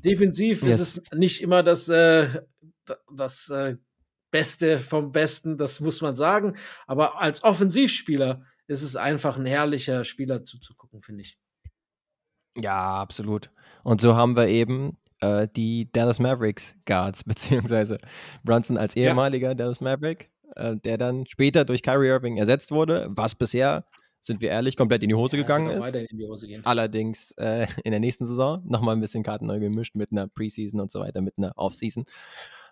Defensiv yes. ist es nicht immer das, äh, das äh, Beste vom Besten, das muss man sagen. Aber als Offensivspieler ist es einfach ein herrlicher Spieler zuzugucken, finde ich. Ja, absolut. Und so haben wir eben äh, die Dallas Mavericks Guards, <laughs> beziehungsweise Brunson als ehemaliger ja. Dallas Maverick, äh, der dann später durch Kyrie Irving ersetzt wurde, was bisher sind wir ehrlich, komplett in die Hose ja, gegangen ist. Hose Allerdings äh, <laughs> in der nächsten Saison nochmal ein bisschen Karten neu gemischt mit einer Preseason und so weiter, mit einer Offseason.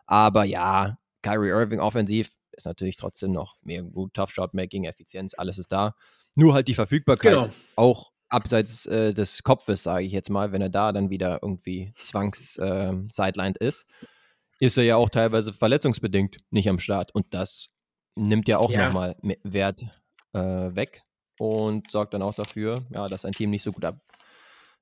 Aber ja, Kyrie Irving offensiv ist natürlich trotzdem noch mehr gut, Tough Shot Making, Effizienz, alles ist da. Nur halt die Verfügbarkeit, genau. auch abseits äh, des Kopfes, sage ich jetzt mal, wenn er da dann wieder irgendwie zwangs-sidelined äh, ist, ist er ja auch teilweise verletzungsbedingt nicht am Start. Und das nimmt ja auch ja. nochmal Wert äh, weg und sorgt dann auch dafür, ja, dass ein Team nicht so gut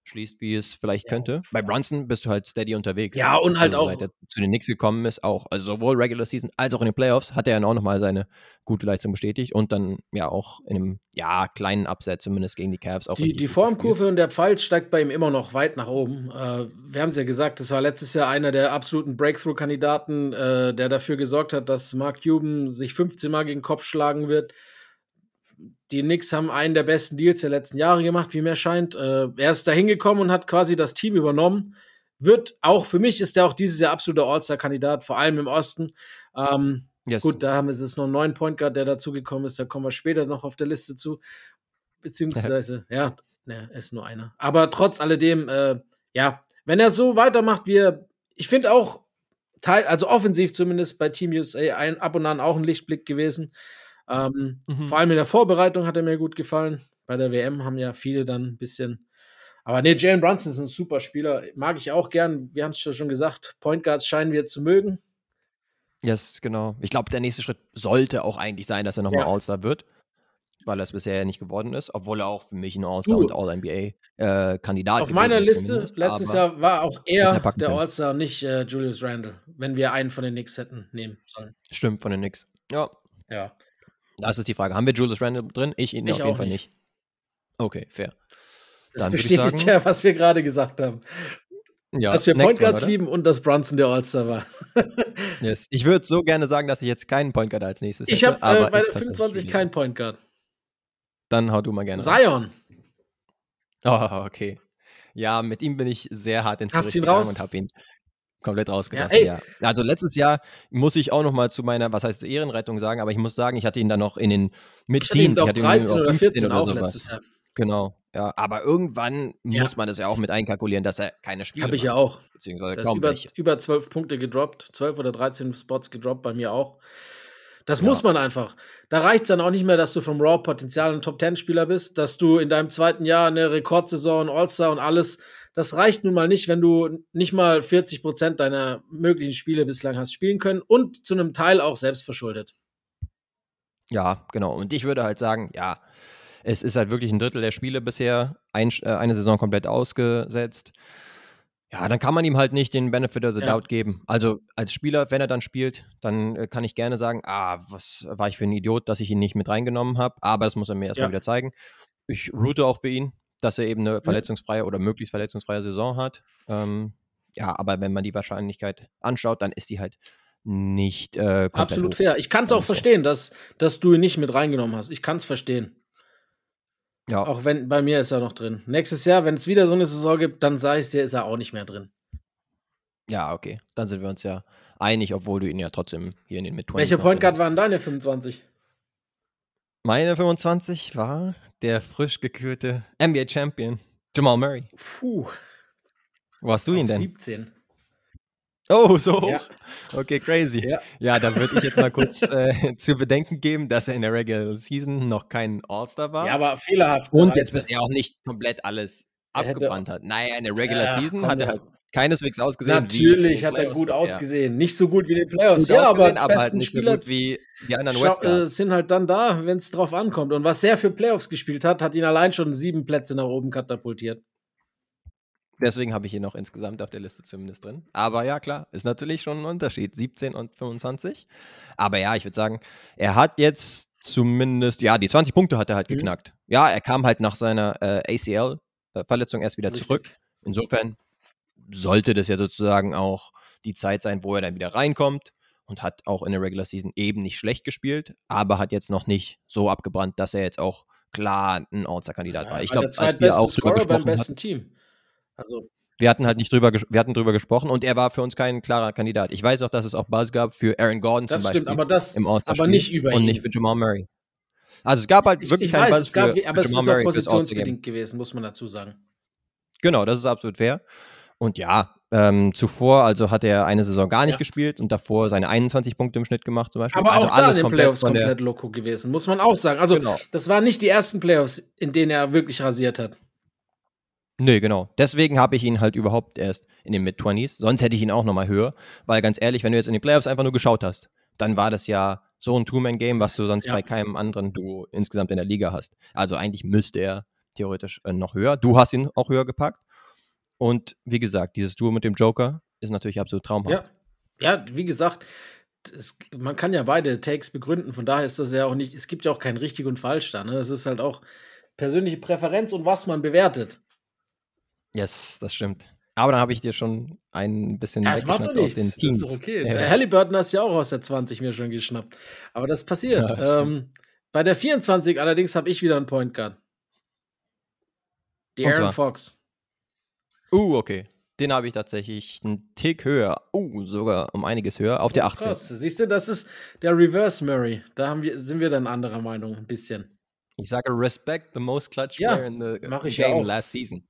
abschließt, wie es vielleicht ja. könnte. Bei Brunson bist du halt steady unterwegs. Ja, und halt also, auch. Seit er zu den Knicks gekommen ist, auch. Also sowohl Regular Season als auch in den Playoffs hat er dann auch nochmal seine gute Leistung bestätigt und dann ja auch in einem, ja, kleinen Upset zumindest gegen die Cavs. Auch die, die Formkurve und der Pfeil steigt bei ihm immer noch weit nach oben. Äh, wir haben es ja gesagt, das war letztes Jahr einer der absoluten Breakthrough-Kandidaten, äh, der dafür gesorgt hat, dass Mark Cuban sich 15 Mal gegen den Kopf schlagen wird die Knicks haben einen der besten Deals der letzten Jahre gemacht, wie mir scheint. Äh, er ist da hingekommen und hat quasi das Team übernommen. Wird auch, für mich ist er auch dieses Jahr absoluter All-Star-Kandidat, vor allem im Osten. Ähm, yes. Gut, da haben wir jetzt noch einen neuen Point Guard, der dazugekommen ist. Da kommen wir später noch auf der Liste zu. Beziehungsweise, <laughs> ja, ne, ist nur einer. Aber trotz alledem, äh, ja, wenn er so weitermacht, wie er, ich finde auch, Teil, also offensiv zumindest bei Team USA, ein, ab und an auch ein Lichtblick gewesen. Ähm, mhm. Vor allem in der Vorbereitung hat er mir gut gefallen. Bei der WM haben ja viele dann ein bisschen. Aber nee, Jalen Brunson ist ein super Spieler. Mag ich auch gern. Wir haben es schon gesagt. Point Guards scheinen wir zu mögen. Yes, genau. Ich glaube, der nächste Schritt sollte auch eigentlich sein, dass er nochmal Ja. All-Star wird, weil er es bisher ja nicht geworden ist, obwohl er auch für mich ein All-Star und All-NBA-Kandidat Auf meiner Liste letztes Jahr war auch er er der. All-Star, nicht äh, Julius Randle, wenn wir einen von den Knicks hätten nehmen sollen. Stimmt, von den Knicks. Ja, Ja. Das ist die Frage. Haben wir Julius Randle drin? Ich ihn Ich auf jeden Fall nicht. nicht. Okay, fair. Das Dann ich bestätigt sagen- <laughs> ja, was wir gerade gesagt haben. Ja, dass wir Point one, Guards oder? lieben und dass Brunson der All-Star war. <laughs> Yes. Ich würde so gerne sagen, dass ich jetzt keinen Point Guard als nächstes Ich hätte, habe äh, bei der tatsächlich 25 schwierig. keinen Point Guard. Dann hau du mal gerne. rein. Zion. Oh, okay. Ja, mit ihm bin ich sehr hart ins Hast Gericht ihn gegangen raus? und habe ihn komplett rausgelassen. ey. Ja, Also letztes Jahr muss ich auch noch mal zu meiner, was heißt Ehrenrettung sagen, aber ich muss sagen, ich hatte ihn dann noch in den Ich hatte ihn auf hatte ihn 13 oder 15 14 auch sowas. letztes Jahr. Genau, ja. Aber irgendwann Ja. muss man das ja auch mit einkalkulieren, dass er keine Spiele Habe ich ja auch. Beziehungsweise kaum über, welche. über 12 Punkte gedroppt, 12 oder 13 Spots gedroppt, bei mir auch. Das Ja. muss man einfach. Da reicht es dann auch nicht mehr, dass du vom Raw Potenzial ein Top-10-Spieler bist, dass du in deinem zweiten Jahr eine Rekordsaison, All-Star und alles. Das reicht nun mal nicht, wenn du nicht mal 40 Prozent deiner möglichen Spiele bislang hast spielen können und zu einem Teil auch selbst verschuldet. Ja, genau. Und ich würde halt sagen, ja, es ist halt wirklich ein Drittel der Spiele bisher, ein, äh, eine Saison komplett ausgesetzt. Ja, dann kann man ihm halt nicht den Benefit of the Ja. Doubt geben. Also als Spieler, wenn er dann spielt, dann äh, kann ich gerne sagen, ah, was war ich für ein Idiot, dass ich ihn nicht mit reingenommen habe. Aber das muss er mir erstmal Ja. wieder zeigen. Ich route auch für ihn, dass er eben eine verletzungsfreie oder möglichst verletzungsfreie Saison hat. Ähm, ja, aber wenn man die Wahrscheinlichkeit anschaut, dann ist die halt nicht äh, Absolut hoch. fair. Ich kann es auch verstehen, dass, dass du ihn nicht mit reingenommen hast. Ich kann es verstehen. Ja, Auch wenn bei mir ist er noch drin. Nächstes Jahr, wenn es wieder so eine Saison gibt, dann sage ich dir, ist er auch nicht mehr drin. Ja, okay. Dann sind wir uns ja einig, obwohl du ihn ja trotzdem hier in den mid Welcher Point Guard waren deine 25? Meine 25 war der frisch gekürte NBA Champion Jamal Murray. Puh. Wo hast du ihn auf denn? 17. Oh, so hoch? Ja. Okay, crazy. Ja. Ja, da würde ich jetzt mal kurz äh, <laughs> zu bedenken geben, dass er in der Regular Season noch kein All-Star war. ja, aber fehlerhaft. und jetzt Also, bisher auch nicht komplett alles Er abgebrannt hat. Naja, in der Regular Ach, Season komm, hat er halt keineswegs ausgesehen. Natürlich hat er gut ausgesehen. Nicht so gut wie in den Playoffs. Gut ja, aber, aber die besten halt nicht so Spieler gut wie die anderen Westguards. äh, sind halt dann da, wenn es drauf ankommt. Und was er für Playoffs gespielt hat, hat ihn allein schon sieben Plätze nach oben katapultiert. Deswegen habe ich ihn noch insgesamt auf der Liste zumindest drin. Aber ja, klar, ist natürlich schon ein Unterschied. 17 und 25. Aber ja, ich würde sagen, er hat jetzt zumindest, ja, die 20 Punkte hat er halt Mhm. geknackt. Ja, er kam halt nach seiner äh, ACL-Verletzung erst wieder Richtig. zurück. Insofern sollte das ja sozusagen auch die Zeit sein, wo er dann wieder reinkommt und hat auch in der Regular Season eben nicht schlecht gespielt, aber hat jetzt noch nicht so abgebrannt, dass er jetzt auch klar ein All-Star-Kandidat war. Ich glaube, als wir auch drüber gesprochen hatten, besten Team. Also, wir hatten halt nicht drüber, wir hatten drüber gesprochen und er war für uns kein klarer Kandidat. Ich weiß auch, dass es auch Buzz gab für Aaron Gordon das zum Beispiel stimmt, aber das, im aber nicht über und ihn. nicht für Jamal Murray. Also es gab halt ich, wirklich ich keinen weiß, Buzz es gab, für, aber für es Jamal ist auch Murray positionsbedingt gewesen, muss man dazu sagen. Genau, das ist absolut fair. Und ja, ähm, zuvor, also hat er eine Saison gar nicht Ja. gespielt und davor seine 21 Punkte im Schnitt gemacht zum Beispiel. Aber also auch da in den komplett Playoffs der- komplett loco gewesen, muss man auch sagen. Also, Genau. das waren nicht die ersten Playoffs, in denen er wirklich rasiert hat. Nee, genau. Deswegen habe ich ihn halt überhaupt erst in den Mid-20s. Sonst hätte ich ihn auch nochmal höher. Weil ganz ehrlich, wenn du jetzt in den Playoffs einfach nur geschaut hast, dann war das ja so ein Two-Man-Game, was du sonst Ja. bei keinem anderen Duo insgesamt in der Liga hast. Also eigentlich müsste er theoretisch äh, noch höher. Du hast ihn auch höher gepackt. Und wie gesagt, dieses Duo mit dem Joker ist natürlich absolut traumhaft. Ja. Ja, wie gesagt, es, man kann ja beide Takes begründen, von daher ist das ja auch nicht, es gibt ja auch kein richtig und falsch da. Ne? Es ist halt auch persönliche Präferenz und was man bewertet. Yes, das stimmt. Aber dann habe ich dir schon ein bisschen Ja, das macht doch weggeschnappt aus nichts. den Das Teams. ist doch okay. Ja. Halliburton hast du ja auch aus der 20 mir schon geschnappt. Aber das passiert. <laughs> Ja, ähm, bei der 24 allerdings habe ich wieder einen Point Guard. Die Aaron? Fox. Uh, okay. Den habe ich tatsächlich einen Tick höher. Uh, sogar um einiges höher. Auf der 18. Krass. Siehst du, das ist der Reverse Murray. Da haben wir, sind wir dann anderer Meinung, ein bisschen. Ich sage respect the most clutch Ja, player in the ich game ja last season.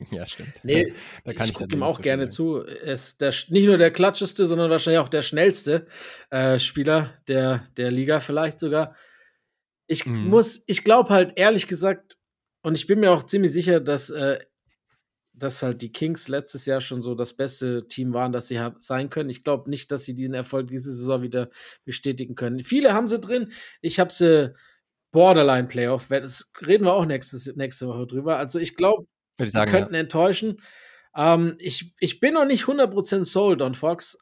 <laughs> Ja, stimmt. Nee, da kann ich ich, gucke ihm auch so gerne zu. Er ist der, nicht nur der klatscheste, sondern wahrscheinlich auch der schnellste äh, Spieler der, der Liga, vielleicht sogar. Ich Mhm. muss, ich glaube halt ehrlich gesagt, und ich bin mir auch ziemlich sicher, dass äh, dass halt die Kings letztes Jahr schon so das beste Team waren, das sie sein können. Ich glaube nicht, dass sie diesen Erfolg diese Saison wieder bestätigen können. Viele haben sie drin. Ich habe sie Borderline Playoff. Das reden wir auch nächstes, nächste Woche drüber. Also ich glaube, sie könnten ja. enttäuschen. Ähm, ich, ich bin noch nicht 100% sold on Fox.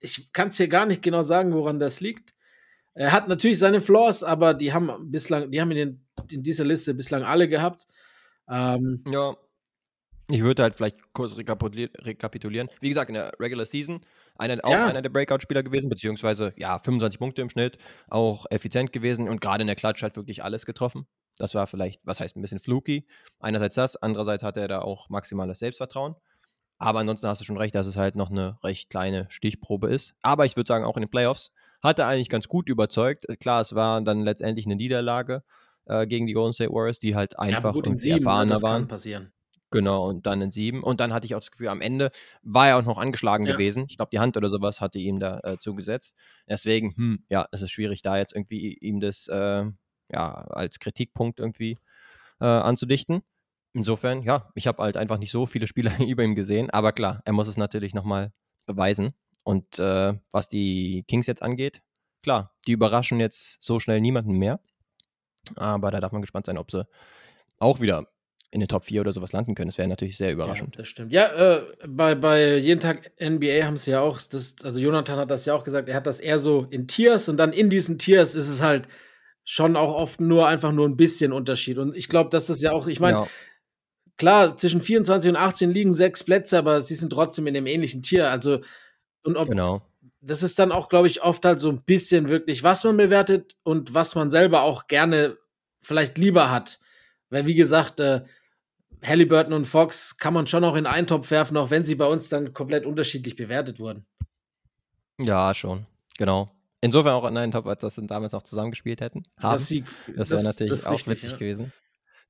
Ich kann es hier gar nicht genau sagen, woran das liegt. Er hat natürlich seine Flaws, aber die haben bislang, die haben in, den, in dieser Liste bislang alle gehabt. Ähm, ja. Ich würde halt vielleicht kurz rekapitulieren. Wie gesagt, in der Regular Season einer, auch ja. einer der Breakout-Spieler gewesen, beziehungsweise ja, 25 Punkte im Schnitt, auch effizient gewesen und gerade in der Klatsch hat wirklich alles getroffen. Das war vielleicht, was heißt, ein bisschen fluky. Einerseits das, andererseits hatte er da auch maximales Selbstvertrauen. Aber ansonsten hast du schon recht, dass es halt noch eine recht kleine Stichprobe ist. Aber ich würde sagen, auch in den Playoffs hat er eigentlich ganz gut überzeugt. Klar, es war dann letztendlich eine Niederlage äh, gegen die Golden State Warriors, die halt einfach ja, gut, sieben, ne, erfahrener waren. Passieren. Genau, und dann in sieben. Und dann hatte ich auch das Gefühl, am Ende war er auch noch angeschlagen ja. gewesen. Ich glaube, die Hand oder sowas hatte ihm da äh, zugesetzt. Deswegen, hm, ja, es ist schwierig, da jetzt irgendwie ihm das äh, ja, als Kritikpunkt irgendwie äh, anzudichten. Insofern, ja, ich habe halt einfach nicht so viele Spieler <laughs> über ihm gesehen. Aber klar, er muss es natürlich nochmal beweisen. Und äh, was die Kings jetzt angeht, klar, die überraschen jetzt so schnell niemanden mehr. Aber da darf man gespannt sein, ob sie auch wieder in den Top 4 oder sowas landen können. Das wäre natürlich sehr überraschend. Ja, das stimmt. Ja, äh, bei, bei jeden Tag NBA haben sie ja auch, das, also Jonathan hat das ja auch gesagt, er hat das eher so in Tiers und dann in diesen Tiers ist es halt schon auch oft nur einfach nur ein bisschen Unterschied. Und ich glaube, dass das ja auch, ich meine, ja. klar, zwischen 24 und 18 liegen sechs Plätze, aber sie sind trotzdem in dem ähnlichen Tier. Also, und ob, genau. das ist dann auch, glaube ich, oft halt so ein bisschen wirklich, was man bewertet und was man selber auch gerne vielleicht lieber hat. Weil, wie gesagt, äh, Halliburton und Fox kann man schon auch in einen Topf werfen, auch wenn sie bei uns dann komplett unterschiedlich bewertet wurden. Ja, schon. Genau. Insofern auch in einen Top, als das sie damals noch zusammengespielt hätten. Haben. Das, das wäre natürlich das auch richtig, witzig ja. gewesen,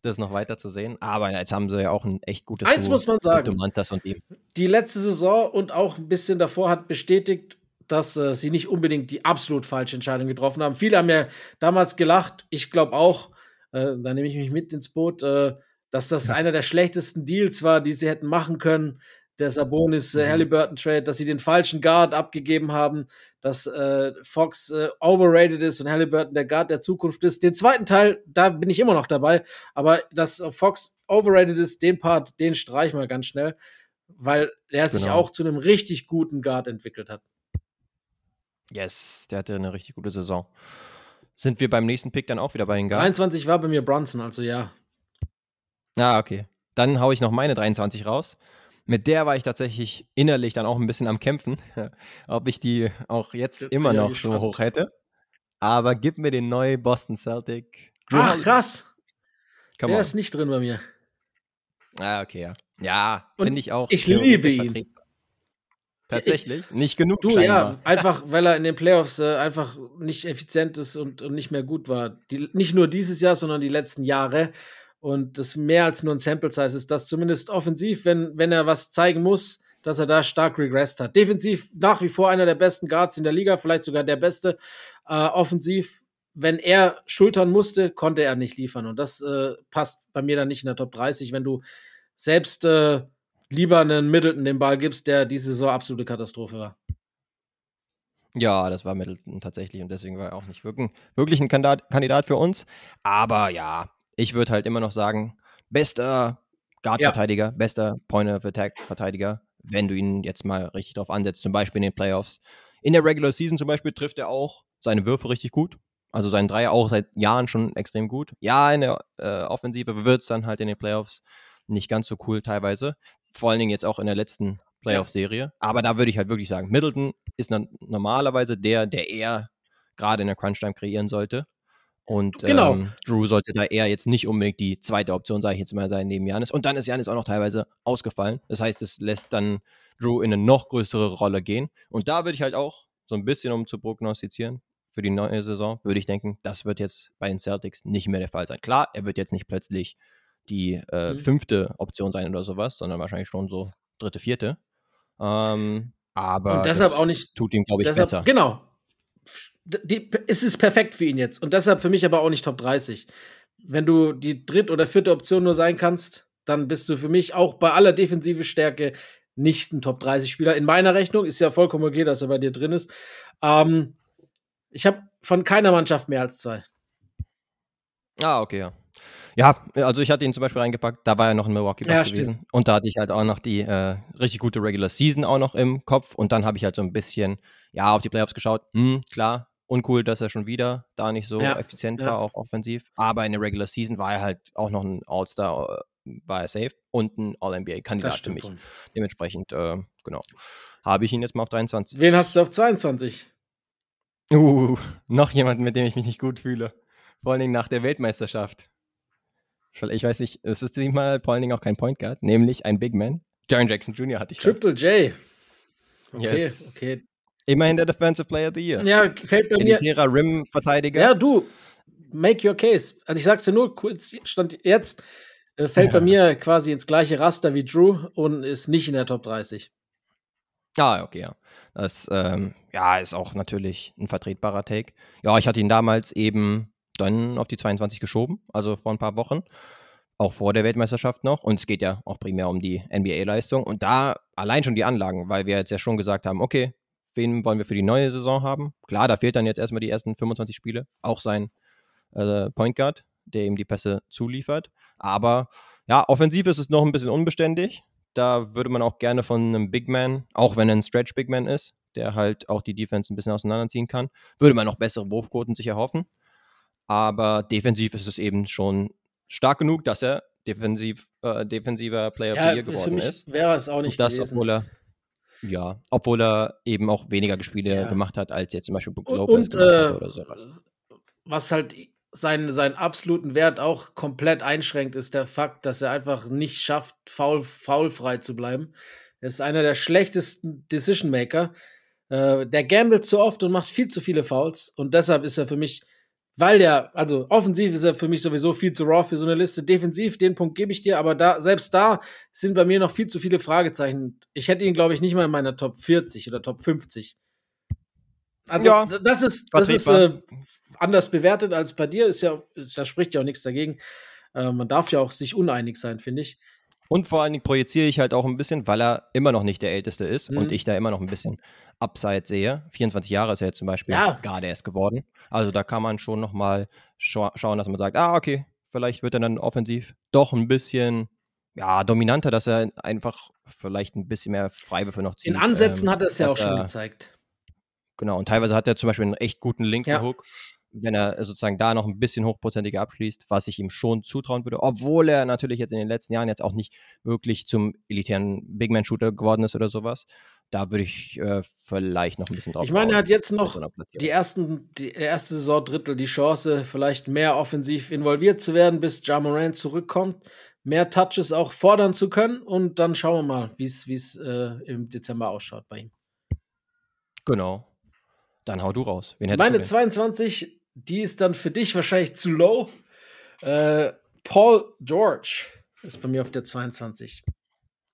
das noch weiter zu sehen. Aber jetzt haben sie ja auch ein echt gutes Eins Duo muss man sagen. und ihm. Die letzte Saison und auch ein bisschen davor hat bestätigt, dass äh, sie nicht unbedingt die absolut falsche Entscheidung getroffen haben. Viele haben ja damals gelacht. Ich glaube auch, äh, da nehme ich mich mit ins Boot. Äh, dass das ja. einer der schlechtesten Deals war, die sie hätten machen können. Der Sabonis äh, mhm. Halliburton Trade, dass sie den falschen Guard abgegeben haben, dass äh, Fox äh, overrated ist und Halliburton der Guard der Zukunft ist. Den zweiten Teil, da bin ich immer noch dabei, aber dass Fox overrated ist, den Part, den streich mal ganz schnell, weil er genau. sich auch zu einem richtig guten Guard entwickelt hat. Yes, der hatte eine richtig gute Saison. Sind wir beim nächsten Pick dann auch wieder bei den Guards? 23 war bei mir Brunson, also ja, Ah, okay. Dann haue ich noch meine 23 raus. Mit der war ich tatsächlich innerlich dann auch ein bisschen am Kämpfen, <laughs> ob ich die auch jetzt, jetzt immer noch so hoch hätte. Aber gib mir den neuen Boston Celtic. Ach, krass. Come Der on. ist nicht drin bei mir. Ah, okay, ja. Ja, finde ich auch. Ich liebe ihn. Tatsächlich? Ich, nicht genug. Du, scheinbar. ja, <laughs> einfach, weil er in den Playoffs äh, einfach nicht effizient ist und, und nicht mehr gut war. Die, nicht nur dieses Jahr, sondern die letzten Jahre. Und das mehr als nur ein Sample Size ist, dass zumindest offensiv, wenn, wenn er was zeigen muss, dass er da stark regressed hat. Defensiv nach wie vor einer der besten Guards in der Liga, vielleicht sogar der beste. Äh, offensiv, wenn er schultern musste, konnte er nicht liefern. Und das äh, passt bei mir dann nicht in der Top 30, wenn du selbst äh, lieber einen Middleton den Ball gibst, der diese Saison absolute Katastrophe war. Ja, das war Middleton tatsächlich und deswegen war er auch nicht wirklich ein Kandidat für uns. Aber ja, ich würde halt immer noch sagen, bester Guard-Verteidiger, ja. bester Point-of-Attack-Verteidiger, wenn du ihn jetzt mal richtig drauf ansetzt, zum Beispiel in den Playoffs. In der Regular Season zum Beispiel trifft er auch seine Würfe richtig gut. Also seinen Dreier auch seit Jahren schon extrem gut. Ja, in der äh, Offensive wird es dann halt in den Playoffs nicht ganz so cool teilweise. Vor allen Dingen jetzt auch in der letzten Playoff-Serie. Aber da würde ich halt wirklich sagen, Middleton ist normalerweise der, der eher gerade in der Crunch-Time kreieren sollte. Und genau. ähm, Drew sollte da eher jetzt nicht unbedingt die zweite Option, sage ich jetzt mal, sein neben Janis. Und dann ist Janis auch noch teilweise ausgefallen. Das heißt, es lässt dann Drew in eine noch größere Rolle gehen. Und da würde ich halt auch so ein bisschen, um zu prognostizieren, für die neue Saison, würde ich denken, das wird jetzt bei den Celtics nicht mehr der Fall sein. Klar, er wird jetzt nicht plötzlich die äh, mhm. fünfte Option sein oder sowas, sondern wahrscheinlich schon so dritte, vierte. Ähm, aber und deshalb auch nicht tut ihm, glaube ich, deshalb, besser. Genau, die, es ist perfekt für ihn jetzt. Und deshalb für mich aber auch nicht Top 30. Wenn du die dritte oder vierte Option nur sein kannst, dann bist du für mich auch bei aller defensive Stärke nicht ein Top 30 Spieler. In meiner Rechnung ist ja vollkommen okay, dass er bei dir drin ist. Ähm, ich habe von keiner Mannschaft mehr als zwei. Ah, okay, ja. Ja, also ich hatte ihn zum Beispiel reingepackt, da war er noch in Milwaukee Ja, Bucks stimmt. gewesen. Und da hatte ich halt auch noch die äh, richtig gute Regular Season auch noch im Kopf. Und dann habe ich halt so ein bisschen, ja, auf die Playoffs geschaut. Hm, klar, uncool, dass er schon wieder da nicht so Ja, effizient ja. war, auch offensiv. Aber in der Regular Season war er halt auch noch ein All-Star, äh, war er safe und ein All-NBA-Kandidat für mich. wohl. Dementsprechend, äh, genau, habe ich ihn jetzt mal auf 23. Wen hast du auf 22? Uh, <laughs> noch jemanden, mit dem ich mich nicht gut fühle. Vor allen Dingen nach der Weltmeisterschaft. Ich weiß nicht, es ist diesmal vor allen Dingen auch kein Point Guard, nämlich ein Big Man. Jaron Jackson Jr. hatte ich da. Triple J. Okay, Yes. okay. Immerhin der Defensive Player of the Year. Ja, fällt bei mir. Elitärer Rim-Verteidiger. Ja, du, make your case. Also ich sag's dir nur kurz, stand jetzt, äh, fällt bei mir quasi ins gleiche Raster wie Drew und ist nicht in der Top 30. Ah, okay, ja. Das ähm, ja, ist auch natürlich ein vertretbarer Take. Ja, ich hatte ihn damals eben dann auf die 22 geschoben, also vor ein paar Wochen. Auch vor der Weltmeisterschaft noch. Und es geht ja auch primär um die NBA-Leistung. Und da allein schon die Anlagen, weil wir jetzt ja schon gesagt haben, okay, wen wollen wir für die neue Saison haben? Klar, da fehlt dann jetzt erstmal die ersten 25 Spiele. Auch sein äh, Point Guard, der ihm die Pässe zuliefert. Aber ja, offensiv ist es noch ein bisschen unbeständig. Da würde man auch gerne von einem Big Man, auch wenn er ein Stretch Big Man ist, der halt auch die Defense ein bisschen auseinanderziehen kann, würde man noch bessere Wurfquoten sich erhoffen. Aber defensiv ist es eben schon stark genug, dass er defensiv, äh, defensiver Player of Ja, the Year ist für geworden mich ist. wäre es auch nicht Und das, gewesen. obwohl er, ja, obwohl er eben auch weniger Spiele Ja. gemacht hat, als jetzt zum Beispiel Brook Lopez und äh, oder sowas. was halt seinen, seinen absoluten Wert auch komplett einschränkt, ist der Fakt, dass er einfach nicht schafft, faul, faulfrei zu bleiben. Er ist einer der schlechtesten Decision Maker. Äh, der gambelt zu oft und macht viel zu viele Fouls. Und deshalb ist er für mich, weil der, also offensiv ist er für mich sowieso viel zu raw für so eine Liste. Defensiv, den Punkt gebe ich dir, aber da, selbst da sind bei mir noch viel zu viele Fragezeichen. Ich hätte ihn, glaube ich, nicht mal in meiner Top 40 oder Top 50. Also, Ja, das ist, das ist äh, anders bewertet als bei dir. Ist ja, da spricht ja auch nichts dagegen. Äh, man darf ja auch sich uneinig sein, finde ich. Und vor allen Dingen projiziere ich halt auch ein bisschen, weil er immer noch nicht der Älteste ist Mhm. und ich da immer noch ein bisschen Upside sehe. 24 Jahre ist er jetzt zum Beispiel Ja. gerade erst geworden. Also da kann man schon noch mal scha schauen, dass man sagt, ah, okay, vielleicht wird er dann offensiv doch ein bisschen ja, dominanter, dass er einfach vielleicht ein bisschen mehr Freiwürfe noch zieht. In Ansätzen ähm, hat er es ja auch schon gezeigt. Genau, und teilweise hat er zum Beispiel einen echt guten linken Ja. Hook, wenn er sozusagen da noch ein bisschen hochprozentiger abschließt, was ich ihm schon zutrauen würde, obwohl er natürlich jetzt in den letzten Jahren jetzt auch nicht wirklich zum elitären Big-Man-Shooter geworden ist oder sowas. Da würde ich äh, vielleicht noch ein bisschen drauf Ich meine, er hat jetzt noch so die ersten, die erste Saisondrittel die Chance, vielleicht mehr offensiv involviert zu werden, bis Ja Morant zurückkommt, mehr Touches auch fordern zu können und dann schauen wir mal, wie es äh, im Dezember ausschaut bei ihm. Genau. Dann hau du raus. Meine du denn? 22, die ist dann für dich wahrscheinlich zu low. Äh, Paul George ist bei mir auf der 22.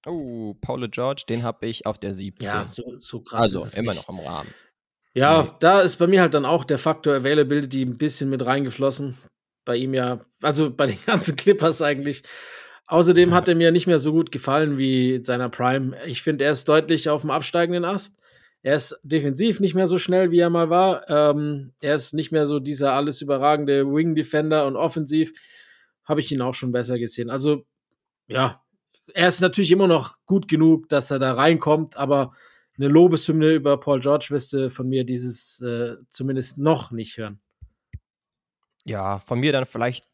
Oh, Paul George, den habe ich auf der 17. Ja, so, so krass also immer nicht. noch im Rahmen. Ja, Nee. da ist bei mir halt dann auch der Faktor Availability ein bisschen mit reingeflossen. Bei ihm ja, also bei den ganzen Clippers eigentlich. Außerdem hat er mir nicht mehr so gut gefallen wie in seiner Prime. Ich finde, er ist deutlich auf dem absteigenden Ast. Er ist defensiv nicht mehr so schnell, wie er mal war. Ähm, er ist nicht mehr so dieser alles überragende Wing Defender und offensiv habe ich ihn auch schon besser gesehen. Also, ja, er ist natürlich immer noch gut genug, dass er da reinkommt, aber eine Lobeshymne über Paul George wirst du von mir dieses äh, zumindest noch nicht hören. Ja, von mir dann vielleicht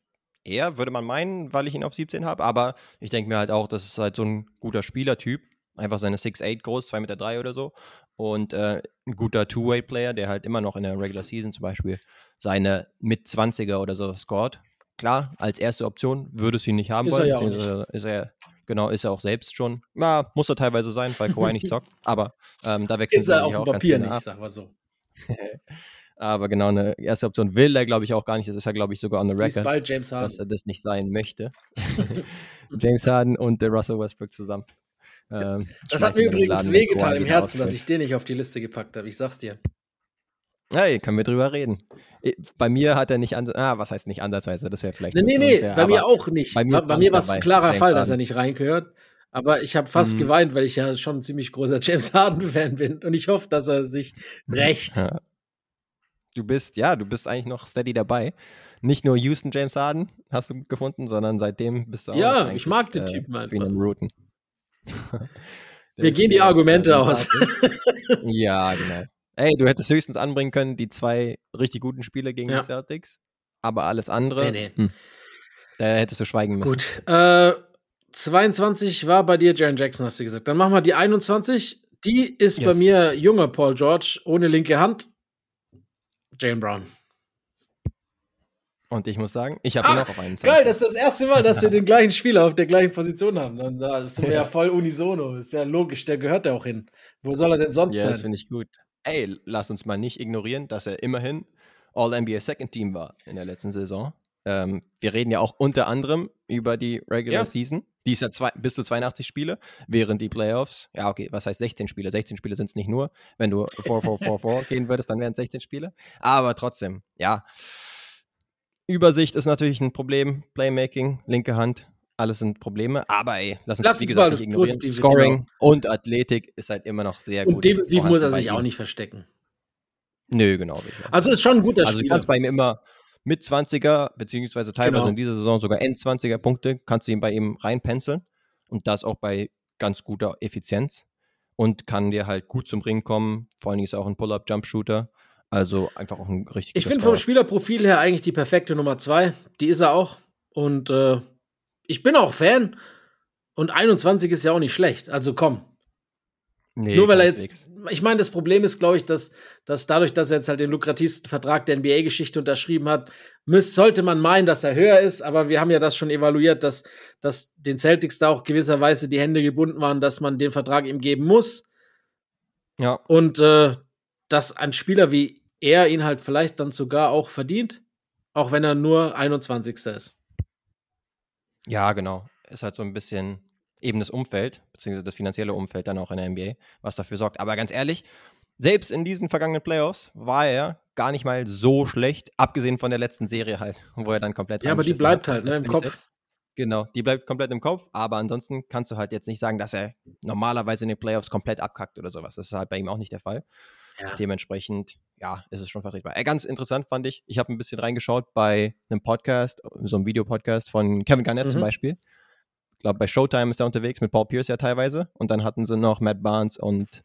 eher, würde man meinen, weil ich ihn auf 17 habe. Aber ich denke mir halt auch, das ist halt so ein guter Spielertyp. Einfach seine 6'8 groß, 2,3 Meter drei oder so. Und äh, ein guter Two-Way-Player, der halt immer noch in der Regular Season zum Beispiel seine mit 20er oder so scored. Klar, als erste Option würdest du ihn nicht haben Ist er wollen. ja auch beziehungsweise Ist er, genau, ist er auch selbst schon. Ja, muss er teilweise sein, weil Kawhi nicht <laughs> zockt. Aber ähm, da wechselt er sich auf dem auch ganz Papier nicht, ab. sag mal so. <laughs> Aber genau, eine erste Option will er, glaube ich, auch gar nicht. Das ist ja, glaube ich, sogar on the record bald James dass Harden. er das nicht sein möchte. <laughs> James Harden und der Russell Westbrook zusammen. Ähm, Das hat mir übrigens wehgetan im Herzen, dass ich den nicht auf die Liste gepackt habe. Ich sag's dir. Hey, können wir drüber reden. Bei mir hat er nicht, an, ah, was heißt nicht ansatzweise, das wäre vielleicht. Nee, nee, nee, bei mir auch nicht. Bei mir, bei mir war es ein klarer James Fall, Harden. dass er nicht reingehört. Aber ich habe fast mhm. geweint, weil ich ja schon ein ziemlich großer James Harden-Fan bin. Und ich hoffe, dass er sich rächt. Du bist, ja, du bist eigentlich noch steady dabei. Nicht nur Houston James Harden hast du gefunden, sondern seitdem bist du auch. Ja, ich mag den äh, Typen einfach. Routen. <laughs> Mir gehen die Argumente aus. <laughs> ja, genau. Ey, du hättest höchstens anbringen können, die zwei richtig guten Spiele gegen ja. die Celtics. Aber alles andere, nee, nee. Hm, da hättest du schweigen müssen. Gut. Äh, 22 war bei dir Jaren Jackson, hast du gesagt. Dann machen wir die 21. Die ist yes. bei mir junger Paul George ohne linke Hand. Jane Brown. Und ich muss sagen, ich habe ihn auch auf einen Geil, das ist das erste Mal, dass wir den gleichen Spieler auf der gleichen Position haben. Dann da sind wir ja. ja <laughs> voll unisono. Ist ja logisch, der gehört ja auch hin. Wo soll er denn sonst ja, sein? Ja, das finde ich gut. Ey, lass uns mal nicht ignorieren, dass er immerhin All-NBA Second Team war in der letzten Saison. Ähm, wir reden ja auch unter anderem über die Regular ja. Season. Die ist ja zwei, bis zu 82 Spiele, während die Playoffs, ja, okay, was heißt 16 Spiele? 16 Spiele sind es nicht nur. Wenn du 4-4-4-4 <laughs> gehen würdest, dann wären es 16 Spiele. Aber trotzdem, ja. Übersicht ist natürlich ein Problem. Playmaking, linke Hand, alles sind Probleme. Aber ey, lass uns, lass wie gesagt, nicht ignorieren. Positive, Scoring genau. und Athletik ist halt immer noch sehr und gut. Und defensiv muss er sich auch nicht verstecken. Nö, genau. Also ist schon ein guter also, Spieler. Also du kannst bei ihm immer mit 20er, beziehungsweise teilweise genau. in dieser Saison sogar End-20er Punkte, kannst du ihn bei ihm reinpenseln. Und das auch bei ganz guter Effizienz. Und kann dir halt gut zum Ring kommen. Vor allem ist er auch ein Pull-Up-Jump-Shooter. Also einfach auch ein richtig Ich finde vom Spielerprofil her eigentlich die perfekte Nummer zwei. Die ist er auch. Und äh, ich bin auch Fan. Und 21 ist ja auch nicht schlecht. Also komm, Nee, Nur weil er jetzt, ich meine, das Problem ist, glaube ich, dass, dass dadurch, dass er jetzt halt den lukrativsten Vertrag der NBA-Geschichte unterschrieben hat, müß, sollte man meinen, dass er höher ist, aber wir haben ja das schon evaluiert, dass, dass den Celtics da auch gewisserweise die Hände gebunden waren, dass man den Vertrag ihm geben muss. Ja. Und äh, dass ein Spieler wie er ihn halt vielleicht dann sogar auch verdient, auch wenn er nur 21. ist. Ja, genau. Ist halt so ein bisschen eben das Umfeld, beziehungsweise das finanzielle Umfeld dann auch in der NBA, was dafür sorgt. Aber ganz ehrlich, selbst in diesen vergangenen Playoffs war er gar nicht mal so schlecht, abgesehen von der letzten Serie halt, wo er dann komplett. Ja, aber die bleibt hat, halt ne, im Kopf. Genau, die bleibt komplett im Kopf, aber ansonsten kannst du halt jetzt nicht sagen, dass er normalerweise in den Playoffs komplett abkackt oder sowas. Das ist halt bei ihm auch nicht der Fall. Ja. Dementsprechend, ja, ist es schon vertretbar. Äh, ganz interessant fand ich, ich habe ein bisschen reingeschaut bei einem Podcast, so einem Videopodcast von Kevin Garnett mhm. zum Beispiel glaube, bei Showtime ist er unterwegs mit Paul Pierce ja teilweise. Und dann hatten sie noch Matt Barnes und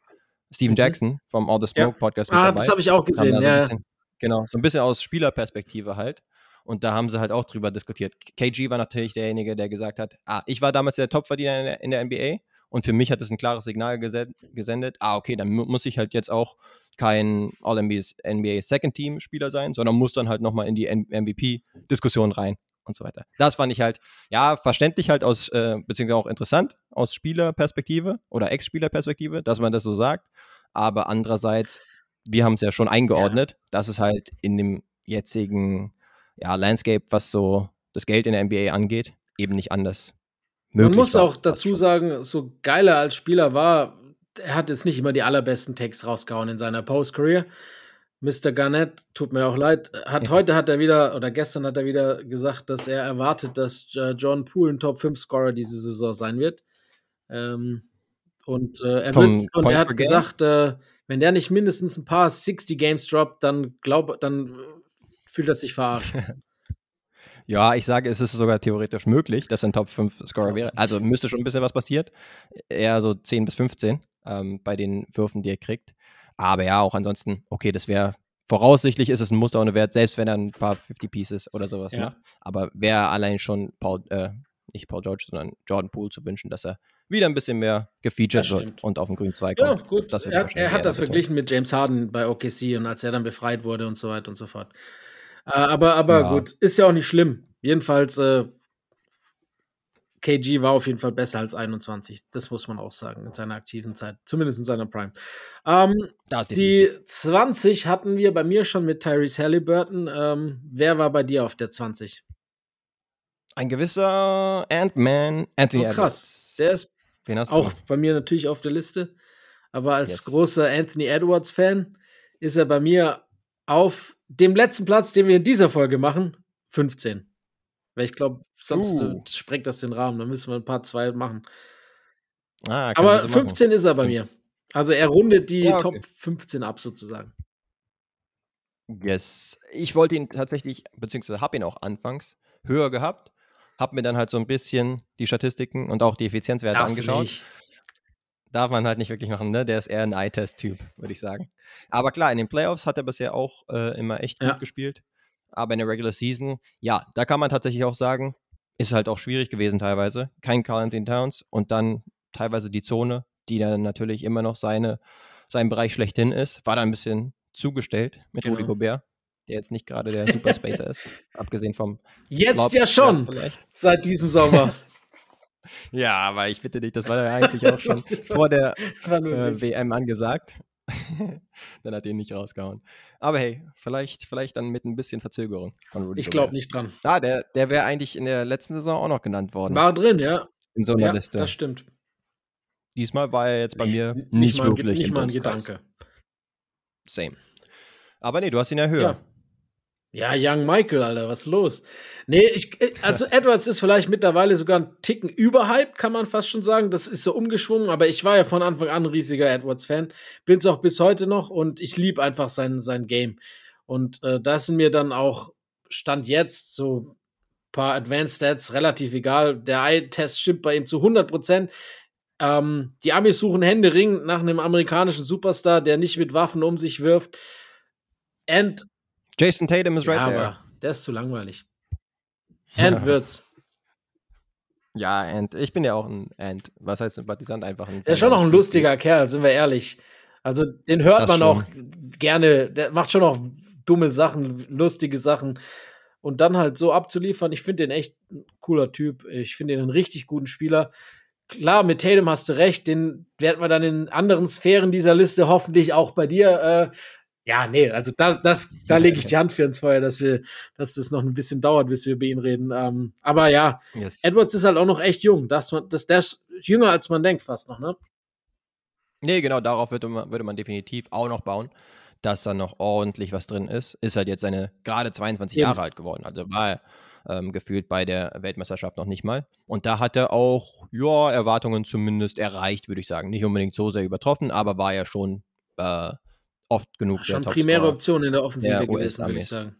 Steven mhm. Jackson vom All the Smoke ja. Podcast mit ah, das habe ich auch gesehen, ja. Bisschen, genau, so ein bisschen aus Spielerperspektive halt. Und da haben sie halt auch drüber diskutiert. KG war natürlich derjenige, der gesagt hat, ah, ich war damals der Topverdiener in der, in der NBA und für mich hat es ein klares Signal gesendet, ah, okay, dann muss ich halt jetzt auch kein All-NBA Second Team Spieler sein, sondern muss dann halt nochmal in die MVP-Diskussion rein und so weiter. Das fand ich halt, ja, verständlich halt aus, äh, beziehungsweise auch interessant aus Spielerperspektive oder Ex-Spielerperspektive, dass man das so sagt. Aber andererseits, wir haben es ja schon eingeordnet, ja. dass es halt in dem jetzigen ja, Landscape, was so das Geld in der NBA angeht, eben nicht anders möglich Man muss war, auch dazu sagen, so geil er als Spieler war, er hat jetzt nicht immer die allerbesten Takes rausgehauen in seiner Post-Career. Mr. Garnett, tut mir auch leid, hat ja. heute hat er wieder oder gestern hat er wieder gesagt, dass er erwartet, dass äh, John Poole ein Top 5 Scorer diese Saison sein wird. Ähm, und äh, er, und er hat gesagt, äh, wenn der nicht mindestens ein paar 60 Games droppt, dann glaub, dann fühlt er sich verarscht. <laughs> ja, ich sage, es ist sogar theoretisch möglich, dass er ein Top 5 Scorer wäre. Also müsste schon ein bisschen was passiert. Eher so 10 bis 15 ähm, bei den Würfen, die er kriegt. Aber ja, auch ansonsten, okay, das wäre voraussichtlich ist es ein Muster ohne Wert, selbst wenn er ein paar 50 Pieces oder sowas ja. macht. Aber wäre allein schon Paul, äh, nicht Paul George, sondern Jordan Poole zu wünschen, dass er wieder ein bisschen mehr gefeatured wird und auf den grünen Zweig kommt. Ja, gut. er, er hat das verglichen mit James Harden bei OKC und als er dann befreit wurde und so weiter und so fort. Äh, aber aber ja. gut, ist ja auch nicht schlimm. Jedenfalls äh, KG war auf jeden Fall besser als 21. Das muss man auch sagen in seiner aktiven Zeit, zumindest in seiner Prime. Ähm, die 20 hatten wir bei mir schon mit Tyrese Halliburton. Ähm, wer war bei dir auf der 20? Ein gewisser Ant-Man, Anthony oh, krass. Der ist auch bei mir natürlich auf der Liste. Aber als yes. großer Anthony Edwards-Fan ist er bei mir auf dem letzten Platz, den wir in dieser Folge machen, 15. Weil ich glaube, sonst Uh. äh, sprengt das den Rahmen. Dann müssen wir ein paar zwei machen. Ah, Aber so machen. 15 ist er bei mir. Also er rundet die Ja, okay. Top 15 ab, sozusagen. Yes. Ich wollte ihn tatsächlich, beziehungsweise habe ihn auch anfangs höher gehabt, habe mir dann halt so ein bisschen die Statistiken und auch die Effizienzwerte du angeschaut. nicht. Darf man halt nicht wirklich machen, ne? Der ist eher ein Eye-Test-Typ, würde ich sagen. Aber klar, in den Playoffs hat er bisher auch äh, immer echt Ja. gut gespielt. Aber in der Regular Season, ja, da kann man tatsächlich auch sagen, ist halt auch schwierig gewesen teilweise. Kein Carl Anthony Towns und dann teilweise die Zone, die dann natürlich immer noch seine, sein Bereich schlechthin ist, war da ein bisschen zugestellt mit Rudy Genau. Gobert, der jetzt nicht gerade der Superspacer ist, <laughs> abgesehen vom Jetzt Lob- ja schon, seit diesem Sommer. <laughs> Ja, aber ich bitte dich, das war ja <laughs> eigentlich auch schon war- vor der äh. WM angesagt. <laughs> dann hat er ihn nicht rausgehauen. Aber hey, vielleicht, vielleicht dann mit ein bisschen Verzögerung von Rudy Ich glaube nicht dran. Ah, der, der wäre eigentlich in der letzten Saison auch noch genannt worden. War drin, ja. in so einer Ja, Liste. das stimmt. Diesmal war er jetzt bei mir Nicht nicht, mal wirklich nicht mal ein. Gedanke. Same. Aber nee, du hast ihn ja höher. Ja. Ja, Young Michael, Alter, was ist los? Nee, ich, äh, also <laughs> Edwards ist vielleicht mittlerweile sogar ein Ticken überhyped, kann man fast schon sagen. Das ist so umgeschwungen, aber ich war ja von Anfang an ein riesiger Edwards-Fan. Bin's auch bis heute noch und ich liebe einfach sein, sein Game. Und äh, da sind mir dann auch Stand jetzt so ein paar Advanced Stats relativ egal. Der Eye-Test stimmt bei ihm zu 100 Prozent. Ähm, die Amis suchen händeringend nach einem amerikanischen Superstar, der nicht mit Waffen um sich wirft. And Jason Tatum ist ja, right there. aber der ist zu langweilig. And <laughs> wird's. Ja, and ich bin ja auch ein and. Was heißt Sympathisant? Einfach ein Der ist schon noch ein lustiger Kerl, sind wir ehrlich. Also den hört Das man schon. auch gerne. Der macht schon auch dumme Sachen, lustige Sachen. Und dann halt so abzuliefern, ich finde den echt ein cooler Typ. Ich finde ihn einen richtig guten Spieler. Klar, mit Tatum hast du recht, den werden wir dann in anderen Sphären dieser Liste hoffentlich auch bei dir. Äh, ja, nee, also da, das, da lege ich die Hand für ins Feuer, dass wir, dass das noch ein bisschen dauert, bis wir über ihn reden. Ähm, aber ja, Yes. Edwards ist halt auch noch echt jung. Das, das, der ist jünger, als man denkt, fast noch, ne? Nee, genau, darauf würde man, würde man definitiv auch noch bauen, dass da noch ordentlich was drin ist. Ist halt jetzt seine gerade 22 Eben. Jahre alt geworden. Also war er ähm, gefühlt bei der Weltmeisterschaft noch nicht mal. Und da hat er auch, ja, Erwartungen zumindest erreicht, würde ich sagen. Nicht unbedingt so sehr übertroffen, aber war ja schon äh, oft genug Schon primäre. Option in der Offensive der gewesen, würde ich sagen.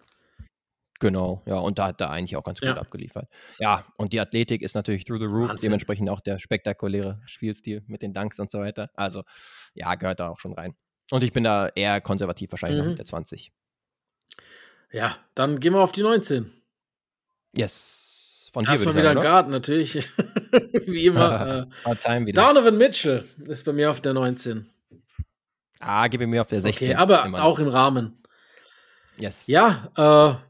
Genau, ja, und da hat er eigentlich auch ganz gut Ja. abgeliefert. Ja, und die Athletik ist natürlich through the roof, Wahnsinn. dementsprechend auch der spektakuläre Spielstil mit den Dunks und so weiter. Also, ja, gehört da auch schon rein. Und ich bin da eher konservativ wahrscheinlich noch Mhm. mit der 20. Ja, dann gehen wir auf die 19. Yes. Von dir Erstmal wieder ein Guard, natürlich. <laughs> Wie immer. äh. <laughs> Donovan Mitchell ist bei mir auf der 19. Ah, gib mir auf der 16. Okay, aber immer auch im Rahmen. Yes. Ja, äh,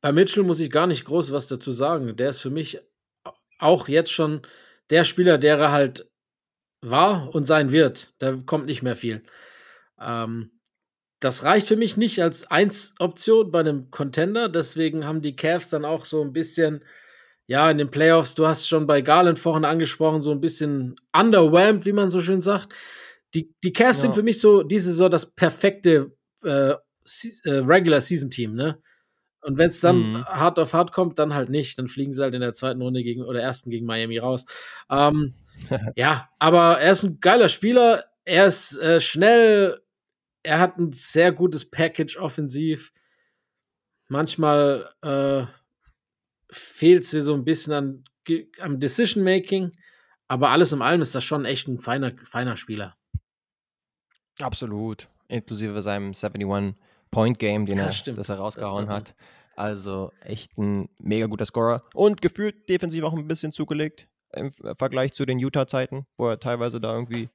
bei Mitchell muss ich gar nicht groß was dazu sagen. Der ist für mich auch jetzt schon der Spieler, der er halt war und sein wird. Da kommt nicht mehr viel. Ähm, das reicht für mich nicht als Eins-Option bei einem Contender. Deswegen haben die Cavs dann auch so ein bisschen, ja, in den Playoffs, du hast schon bei Garland vorhin angesprochen, so ein bisschen underwhelmed, wie man so schön sagt. Die, die Cavs Ja. sind für mich so diese so das perfekte äh, äh, Regular Season Team, ne? Und wenn es dann Mhm. hart auf hart kommt, dann halt nicht. Dann fliegen sie halt in der zweiten Runde gegen oder ersten gegen Miami raus. Ähm, <laughs> ja, aber er ist ein geiler Spieler. Er ist äh, schnell. Er hat ein sehr gutes Package offensiv. Manchmal äh, fehlt es mir so ein bisschen an, am Decision Making. Aber alles in allem ist das schon echt ein feiner, feiner Spieler. Absolut. Inklusive seinem 71-Point-Game, den Ja, er, stimmt. das er rausgehauen man. hat. Also echt ein mega guter Scorer. Und gefühlt defensiv auch ein bisschen zugelegt im Ver- Vergleich zu den Utah-Zeiten, wo er teilweise da irgendwie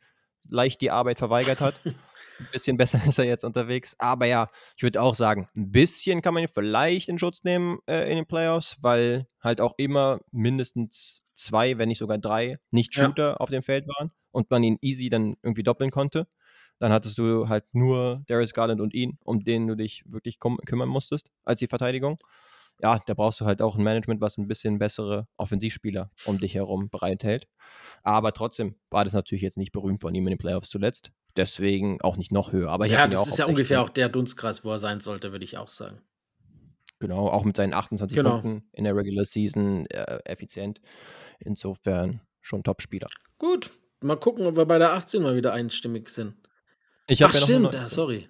leicht die Arbeit verweigert hat. <laughs> ein bisschen besser <laughs> ist er jetzt unterwegs. Aber ja, ich würde auch sagen, ein bisschen kann man ihn vielleicht in Schutz nehmen äh, in den Playoffs, weil halt auch immer mindestens zwei, wenn nicht sogar drei Ja. Nicht-Shooter auf dem Feld waren und man ihn easy dann irgendwie doppeln konnte. Dann hattest du halt nur Darius Garland und ihn, um den du dich wirklich kümmern musstest als die Verteidigung. Ja, da brauchst du halt auch ein Management, was ein bisschen bessere Offensivspieler um dich herum bereithält. Aber trotzdem war das natürlich jetzt nicht berühmt von ihm in den Playoffs zuletzt. deswegen auch nicht noch höher. Aber ja, das ist ja ungefähr auch der Dunstkreis, wo er sein sollte, würde ich auch sagen. Genau, auch mit seinen 28 genau. Punkten in der Regular Season äh, effizient. Insofern schon Top-Spieler. Gut, mal gucken, ob wir bei der 18 mal wieder einstimmig sind. Ich Ach, ja stimmt, ja, sorry.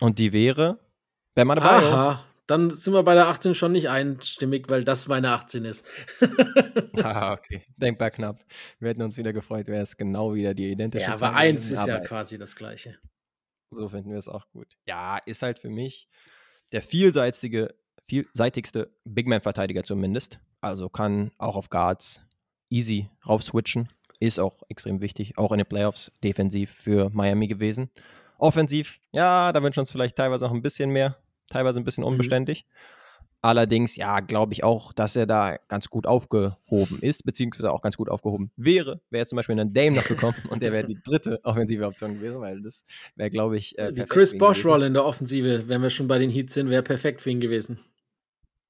Und die wäre Bam dabei. Aha, dann sind wir bei der 18 schon nicht einstimmig, weil das meine 18 ist. <laughs> <laughs> ah, okay. Denkbar knapp. Wir hätten uns wieder gefreut, wäre es genau wieder die identische Ja, aber 1 ist ja quasi das gleiche. So finden wir es auch gut. Ja, ist halt für mich der vielseitige, vielseitigste Big Man-Verteidiger zumindest. Also kann auch auf Guards easy raufswitchen. Ist auch extrem wichtig, auch in den Playoffs defensiv für Miami gewesen. Offensiv, ja, da wünschen wir uns vielleicht teilweise noch ein bisschen mehr, teilweise ein bisschen mhm. unbeständig. Mhm. Allerdings, ja, glaube ich auch, dass er da ganz gut aufgehoben ist, beziehungsweise auch ganz gut aufgehoben wäre. Wäre jetzt zum Beispiel ein Dame noch gekommen und der wäre die dritte <laughs> offensive Option gewesen, weil das wäre, glaube ich. Äh, die Chris Bosch-Roll in der Offensive, wenn wir schon bei den Heats sind, wäre perfekt für ihn gewesen.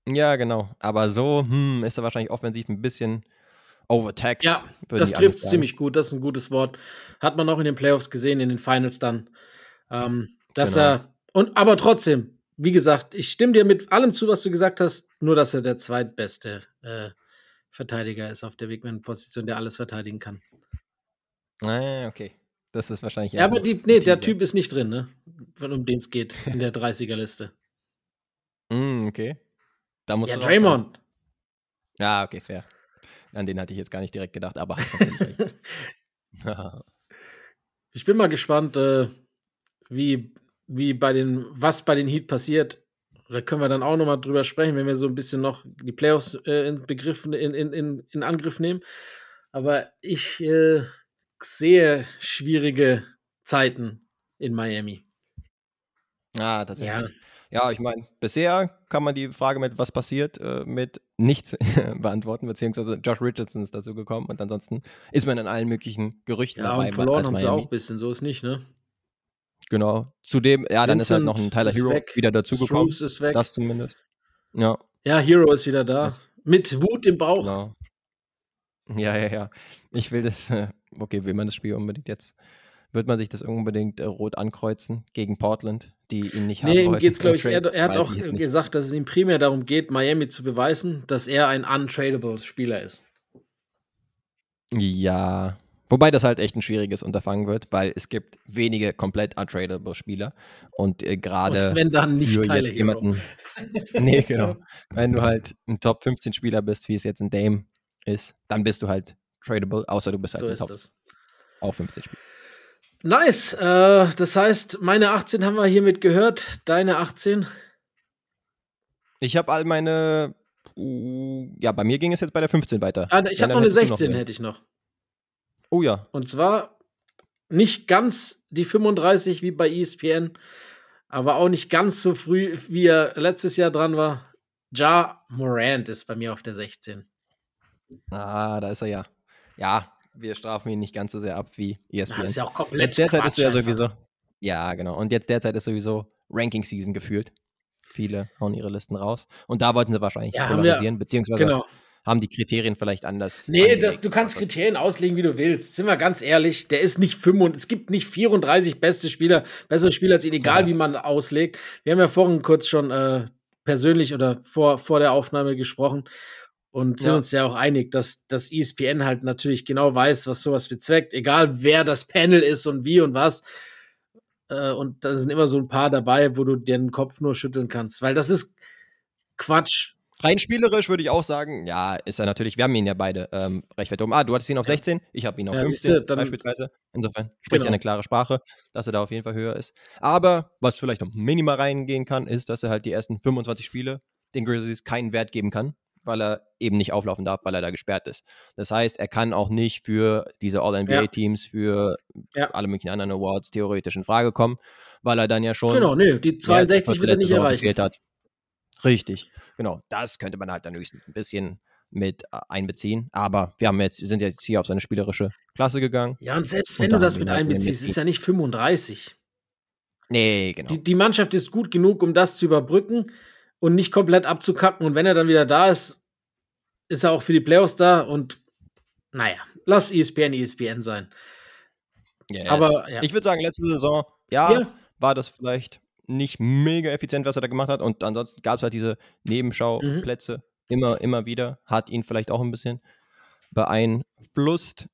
Ja, genau. Aber so hm, ist er wahrscheinlich offensiv ein bisschen overtaxed. Ja, das trifft ziemlich gut. Das ist ein gutes Wort. Hat man auch in den Playoffs gesehen, in den Finals dann. Ähm, dass genau. er. Und aber trotzdem, wie gesagt, ich stimme dir mit allem zu, was du gesagt hast, nur dass er der zweitbeste äh, Verteidiger ist auf der Wegman-Position, der alles verteidigen kann. Ah, okay. Das ist wahrscheinlich. Ja, aber die, nee, der Typ ist nicht drin, ne? Um den es geht in der 30er-Liste. <laughs> mm, okay. Da muss ja, Draymond. Ja, okay, fair. An den hatte ich jetzt gar nicht direkt gedacht, aber. <laughs> <laughs> ich bin mal gespannt, äh, wie wie bei den, was bei den Heat passiert, da können wir dann auch nochmal drüber sprechen, wenn wir so ein bisschen noch die Playoffs äh, in, Begriff, in, in, in, in Angriff nehmen. Aber ich äh, sehe schwierige Zeiten in Miami. Ah, tatsächlich. Ja, ja ich meine, bisher kann man die Frage mit was passiert äh, mit nichts <laughs> beantworten, beziehungsweise Josh Richardson ist dazu gekommen und ansonsten ist man in allen möglichen Gerüchten ja, dabei. Und verloren haben sie auch ein bisschen, so ist nicht, ne? Genau. Zudem, ja, Vincent dann ist halt noch ein Tyler Hero weg. wieder dazugekommen. ist weg. Das zumindest. Ja. Ja, Hero ist wieder da. Das Mit Wut im Bauch. Genau. Ja, ja, ja. Ich will das, äh, okay, will man das Spiel unbedingt jetzt, wird man sich das unbedingt äh, rot ankreuzen gegen Portland, die ihn nicht nee, haben Nee, ihm geht es, glaube ich, er, er hat auch gesagt, dass es ihm primär darum geht, Miami zu beweisen, dass er ein untradable Spieler ist. Ja, Wobei das halt echt ein schwieriges Unterfangen wird, weil es gibt wenige komplett untradable Spieler und äh, gerade wenn dann nicht Teile jemanden. <laughs> nee, genau. <laughs> Wenn du halt ein Top 15 Spieler bist, wie es jetzt ein Dame ist, dann bist du halt tradable, außer du bist halt so ein Top das. auch 15 Spieler. Nice. Äh, das heißt, meine 18 haben wir hiermit gehört. Deine 18? Ich habe all meine. Uh, ja, bei mir ging es jetzt bei der 15 weiter. Ah, ich habe noch eine 16, noch hätte ich noch. Oh ja. Und zwar nicht ganz die 35 wie bei ESPN, aber auch nicht ganz so früh, wie er letztes Jahr dran war. Ja Morant ist bei mir auf der 16. Ah, da ist er ja. Ja, wir strafen ihn nicht ganz so sehr ab wie ESPN. Das ist ja auch komplett Jetzt derzeit ist er ja sowieso. Ja, genau. Und jetzt derzeit ist sowieso Ranking Season gefühlt. Viele hauen ihre Listen raus. Und da wollten sie wahrscheinlich ja, polarisieren, wir, beziehungsweise genau haben die Kriterien vielleicht anders. Nee, das, du kannst Kriterien auslegen, wie du willst. Sind wir ganz ehrlich, der ist nicht 35, es gibt nicht 34 beste Spieler, bessere Spieler als ihn, egal ja. wie man auslegt. Wir haben ja vorhin kurz schon äh, persönlich oder vor, vor der Aufnahme gesprochen und sind ja. uns ja auch einig, dass das ESPN halt natürlich genau weiß, was sowas bezweckt, egal wer das Panel ist und wie und was. Äh, und da sind immer so ein paar dabei, wo du den Kopf nur schütteln kannst, weil das ist Quatsch. Rein spielerisch würde ich auch sagen, ja, ist er natürlich, wir haben ihn ja beide ähm, recht weit oben. Ah, du hattest ihn auf 16, ich habe ihn auf ja, 15 du, beispielsweise. Insofern spricht genau. eine klare Sprache, dass er da auf jeden Fall höher ist. Aber was vielleicht noch minimal reingehen kann, ist, dass er halt die ersten 25 Spiele den Grizzlies keinen Wert geben kann, weil er eben nicht auflaufen darf, weil er da gesperrt ist. Das heißt, er kann auch nicht für diese All-NBA-Teams, ja. für ja. alle möglichen anderen Awards theoretisch in Frage kommen, weil er dann ja schon. Genau, nee, die 62 wird er nicht erreichen. Hat. Richtig. Genau, das könnte man halt dann höchstens ein bisschen mit äh, einbeziehen. Aber wir haben jetzt, sind jetzt hier auf seine spielerische Klasse gegangen. Ja, und selbst wenn und du das mit halt einbeziehst, ist ja nicht 35. Nee, genau. Die, die, Mannschaft ist gut genug, um das zu überbrücken und nicht komplett abzukacken. Und wenn er dann wieder da ist, ist er auch für die Playoffs da. Und naja, lass ESPN ESPN sein. Yes. Aber ja. Ich würde sagen, letzte Saison, ja, Ja. war das vielleicht nicht mega effizient, was er da gemacht hat. Und ansonsten gab es halt diese Nebenschauplätze immer, immer wieder. Hat ihn vielleicht auch ein bisschen beeinflusst.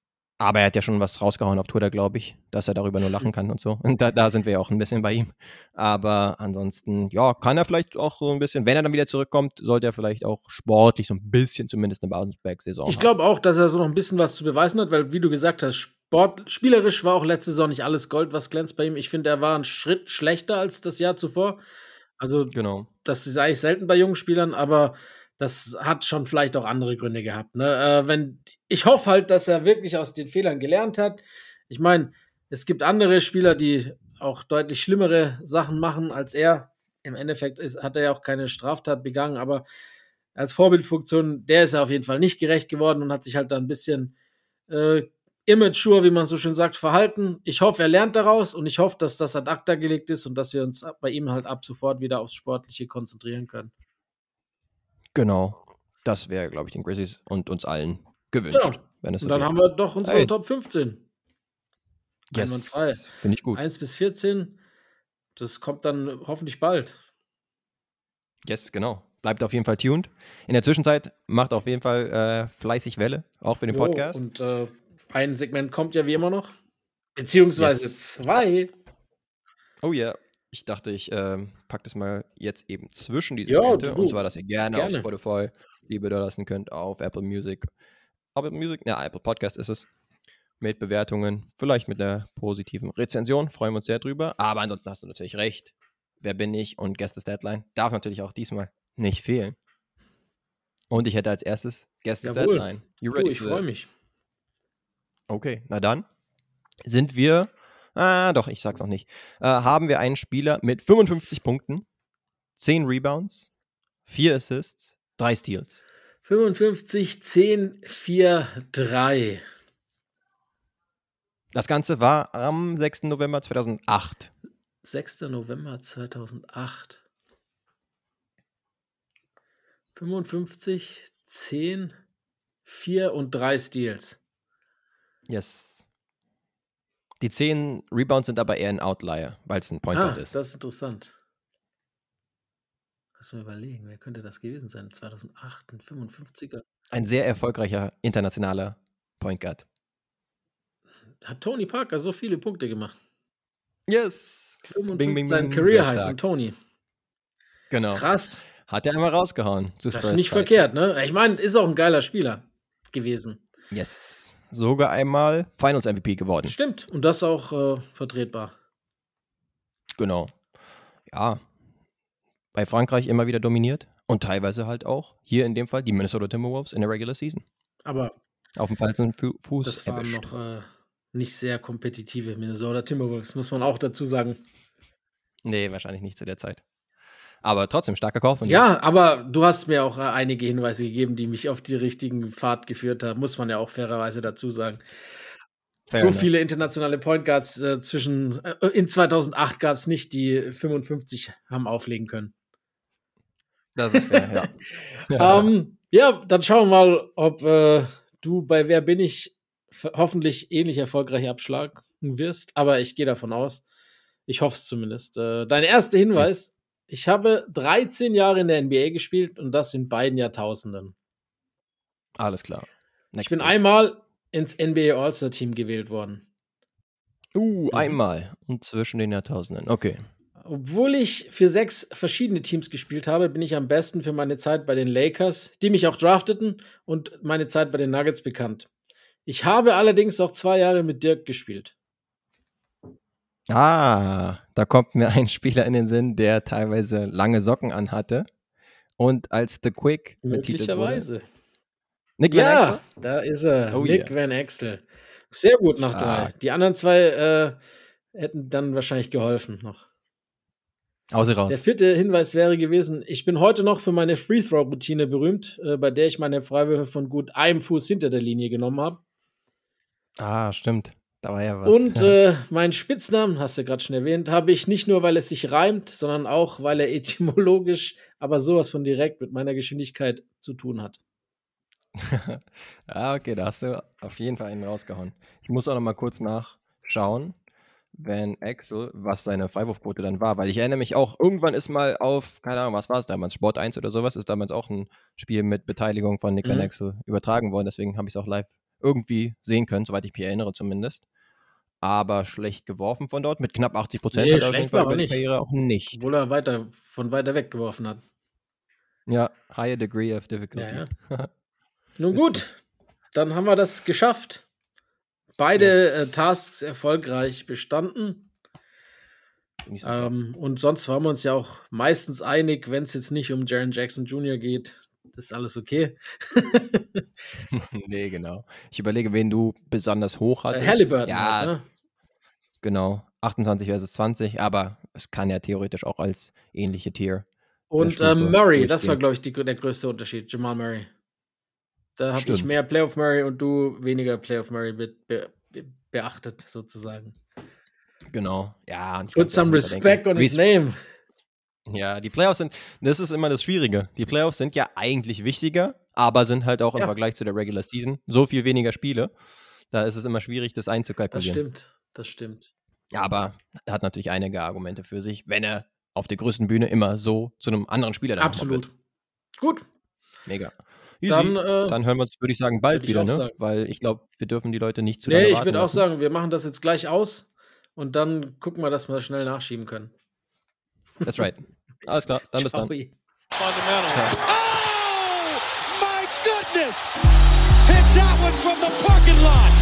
Aber er hat ja schon was rausgehauen auf Twitter, glaube ich, dass er darüber nur lachen kann und so. <laughs> Und da, da sind wir ja auch ein bisschen bei ihm. Aber ansonsten, ja, kann er vielleicht auch so ein bisschen, wenn er dann wieder zurückkommt, sollte er vielleicht auch sportlich so ein bisschen zumindest eine Bounceback-Saison Ich glaube auch, dass er so noch ein bisschen was zu beweisen hat, weil, wie du gesagt hast, Sport, spielerisch war auch letzte Saison nicht alles Gold, was glänzt bei ihm. Ich finde, er war einen Schritt schlechter als das Jahr zuvor. Also, Genau. das ist eigentlich selten bei jungen Spielern, aber das hat schon vielleicht auch andere Gründe gehabt. Ne? Äh, wenn, ich hoffe halt, dass er wirklich aus den Fehlern gelernt hat. Ich meine, es gibt andere Spieler, die auch deutlich schlimmere Sachen machen als er. Im Endeffekt ist, hat er ja auch keine Straftat begangen, aber als Vorbildfunktion, der ist er auf jeden Fall nicht gerecht geworden und hat sich halt da ein bisschen äh, immature, wie man so schön sagt, verhalten. Ich hoffe, er lernt daraus und ich hoffe, dass das ad acta gelegt ist und dass wir uns bei ihm halt ab sofort wieder aufs Sportliche konzentrieren können. Genau. Das wäre, glaube ich, den Grizzlies und uns allen gewünscht. Ja. Wenn es Und so dann wäre. haben wir doch unsere Hey. Top 15. einwandfrei. yes. Finde ich gut. 1 bis 14. Das kommt dann hoffentlich bald. Yes, genau. Bleibt auf jeden Fall tuned. In der Zwischenzeit macht auf jeden Fall äh, fleißig Welle, auch für den Podcast. Und äh, ein Segment kommt ja wie immer noch. Beziehungsweise Yes. zwei. Oh ja. Ich dachte, ich ähm, packe das mal jetzt eben zwischen diese Ja, du, Und zwar, dass ihr gerne, gerne. auf Spotify Liebe da lassen könnt, auf Apple Music. Apple Music? Ja, Apple Podcast ist es. Mit Bewertungen, vielleicht mit der positiven Rezension. Freuen wir uns sehr drüber. Aber ansonsten hast du natürlich recht. Wer bin ich? Und Guest is Deadline darf natürlich auch diesmal nicht fehlen. Und ich hätte als erstes Jawohl. Deadline. You Du, ich for freu this? mich. Okay, na dann sind wir, ah doch, ich sag's noch nicht, äh, haben wir einen Spieler mit 55 Punkten, 10 Rebounds, 4 Assists, 3 Steals. 55, 10, 4, 3. Das Ganze war am 6. November 2008. 6. November 2008. 55, 10, 4 und 3 Steals. Yes. Die 10 Rebounds sind aber eher ein Outlier, weil es ein Point Ah, Guard ist. das ist interessant. Lass mal überlegen, wer könnte das gewesen sein? 2008, ein 55er. Ein sehr erfolgreicher internationaler Point Guard. Hat Tony Parker so viele Punkte gemacht? Yes. 55, Bing, bing, sein bing, Career High von Tony. Genau. Krass. Hat er einmal rausgehauen. Das ist nicht Zeit. verkehrt, ne? Ich meine, ist auch ein geiler Spieler gewesen. Yes. Sogar einmal Finals MVP geworden. Stimmt. Und das auch äh, vertretbar. Genau. Ja. Bei Frankreich immer wieder dominiert und teilweise halt auch hier in dem Fall die Minnesota Timberwolves in der Regular Season. Aber Auf dem falschen Fu Fuß das waren erwischt. noch äh, nicht sehr kompetitive Minnesota Timberwolves, muss man auch dazu sagen. Nee, wahrscheinlich nicht zu der Zeit. Aber trotzdem starker Kauf. von dir. Ja, aber du hast mir auch äh, einige Hinweise gegeben, die mich auf die richtigen Pfad geführt haben, muss man ja auch fairerweise dazu sagen. Fair so enough. viele internationale Point Guards äh, zwischen äh, in 2008 gab es nicht, die 55 haben auflegen können. Das ist fair, <laughs> ja. Ähm, ja, dann schauen wir mal, ob äh, du bei Wer bin ich hoffentlich ähnlich erfolgreich abschlagen wirst. Aber ich gehe davon aus. Ich hoffe es zumindest. Äh, dein erster Hinweis: Ich habe 13 Jahre in der NBA gespielt und das in beiden Jahrtausenden. Alles klar. Ich bin einmal ins NBA All-Star-Team gewählt worden. Uh, Mhm. einmal. Und zwischen den Jahrtausenden. Okay. Obwohl ich für sechs verschiedene Teams gespielt habe, bin ich am besten für meine Zeit bei den Lakers, die mich auch drafteten, und meine Zeit bei den Nuggets bekannt. Ich habe allerdings auch zwei Jahre mit Dirk gespielt. Ah, da kommt mir ein Spieler in den Sinn, der teilweise lange Socken anhatte und als The Quick. Möglicherweise. Nick Van Ja, Exel? da ist er. Oh Nick yeah. Van Exel. Sehr gut nach drei. Die anderen zwei äh, hätten dann wahrscheinlich geholfen noch. Aus Der raus. vierte Hinweis wäre gewesen, ich bin heute noch für meine Free-Throw-Routine berühmt, äh, bei der ich meine Freiwürfe von gut einem Fuß hinter der Linie genommen habe. Ah, stimmt. Da war ja was. Und <laughs> äh, meinen Spitznamen, hast du gerade schon erwähnt, habe ich nicht nur, weil es sich reimt, sondern auch, weil er etymologisch, aber sowas von direkt mit meiner Geschwindigkeit zu tun hat. <laughs> ah, okay, da hast du auf jeden Fall einen rausgehauen. Ich muss auch noch mal kurz nach schauen, Van Axel, was seine Freiwurfquote dann war, weil ich erinnere mich auch, irgendwann ist mal auf, keine Ahnung, was war es damals, Sport 1 oder sowas, ist damals auch ein Spiel mit Beteiligung von Nick Mhm. Axel übertragen worden, deswegen habe ich es auch live irgendwie sehen können, soweit ich mich erinnere zumindest. Aber schlecht geworfen von dort, mit knapp 80 Prozent. Nee, schlecht war er die nicht. Karriere auch nicht. Obwohl er weiter, von weiter weg geworfen hat. Ja, higher degree of difficulty. Ja, <laughs> Nun gut, dann haben wir das geschafft. Beide Yes. äh, Tasks erfolgreich bestanden. Ähm, und sonst waren wir uns ja auch meistens einig, wenn es jetzt nicht um Jaron Jackson Jr. geht. Das ist alles okay. <laughs> <laughs> nee, genau. Ich überlege, wen du besonders hoch hattest. Halliburton Ja, halt, ne? Genau. 28 versus 20, aber es kann ja theoretisch auch als ähnliche Tier. Und ähm, Murray, das war, glaube ich, die, der größte Unterschied. Jamal Murray. Da habe ich mehr Playoff Murray und du weniger Playoff Murray be be be beachtet, sozusagen. Genau. Ja, Put some respect on his name. Ja, die Playoffs sind, das ist immer das Schwierige. Die Playoffs sind ja eigentlich wichtiger, aber sind halt auch im Ja. Vergleich zu der Regular Season so viel weniger Spiele. Da ist es immer schwierig, das Das einzukalkulieren. stimmt. Das stimmt. Aber er hat natürlich einige Argumente für sich, wenn er auf der größten Bühne immer so zu einem anderen Spieler dann Absolut. Gut. Mega. Dann, Dann, äh, hören wir uns, würde ich sagen, bald ich wieder, ne? sagen. Weil ich glaube, wir dürfen die Leute nicht zu lange nee, ich würde auch lassen. sagen, wir machen das jetzt gleich aus und dann gucken wir, dass wir das schnell nachschieben können. That's right. Alles klar, dann <laughs> bis dann. Ciao. Oh, my goodness! Hit that one from the parking lot.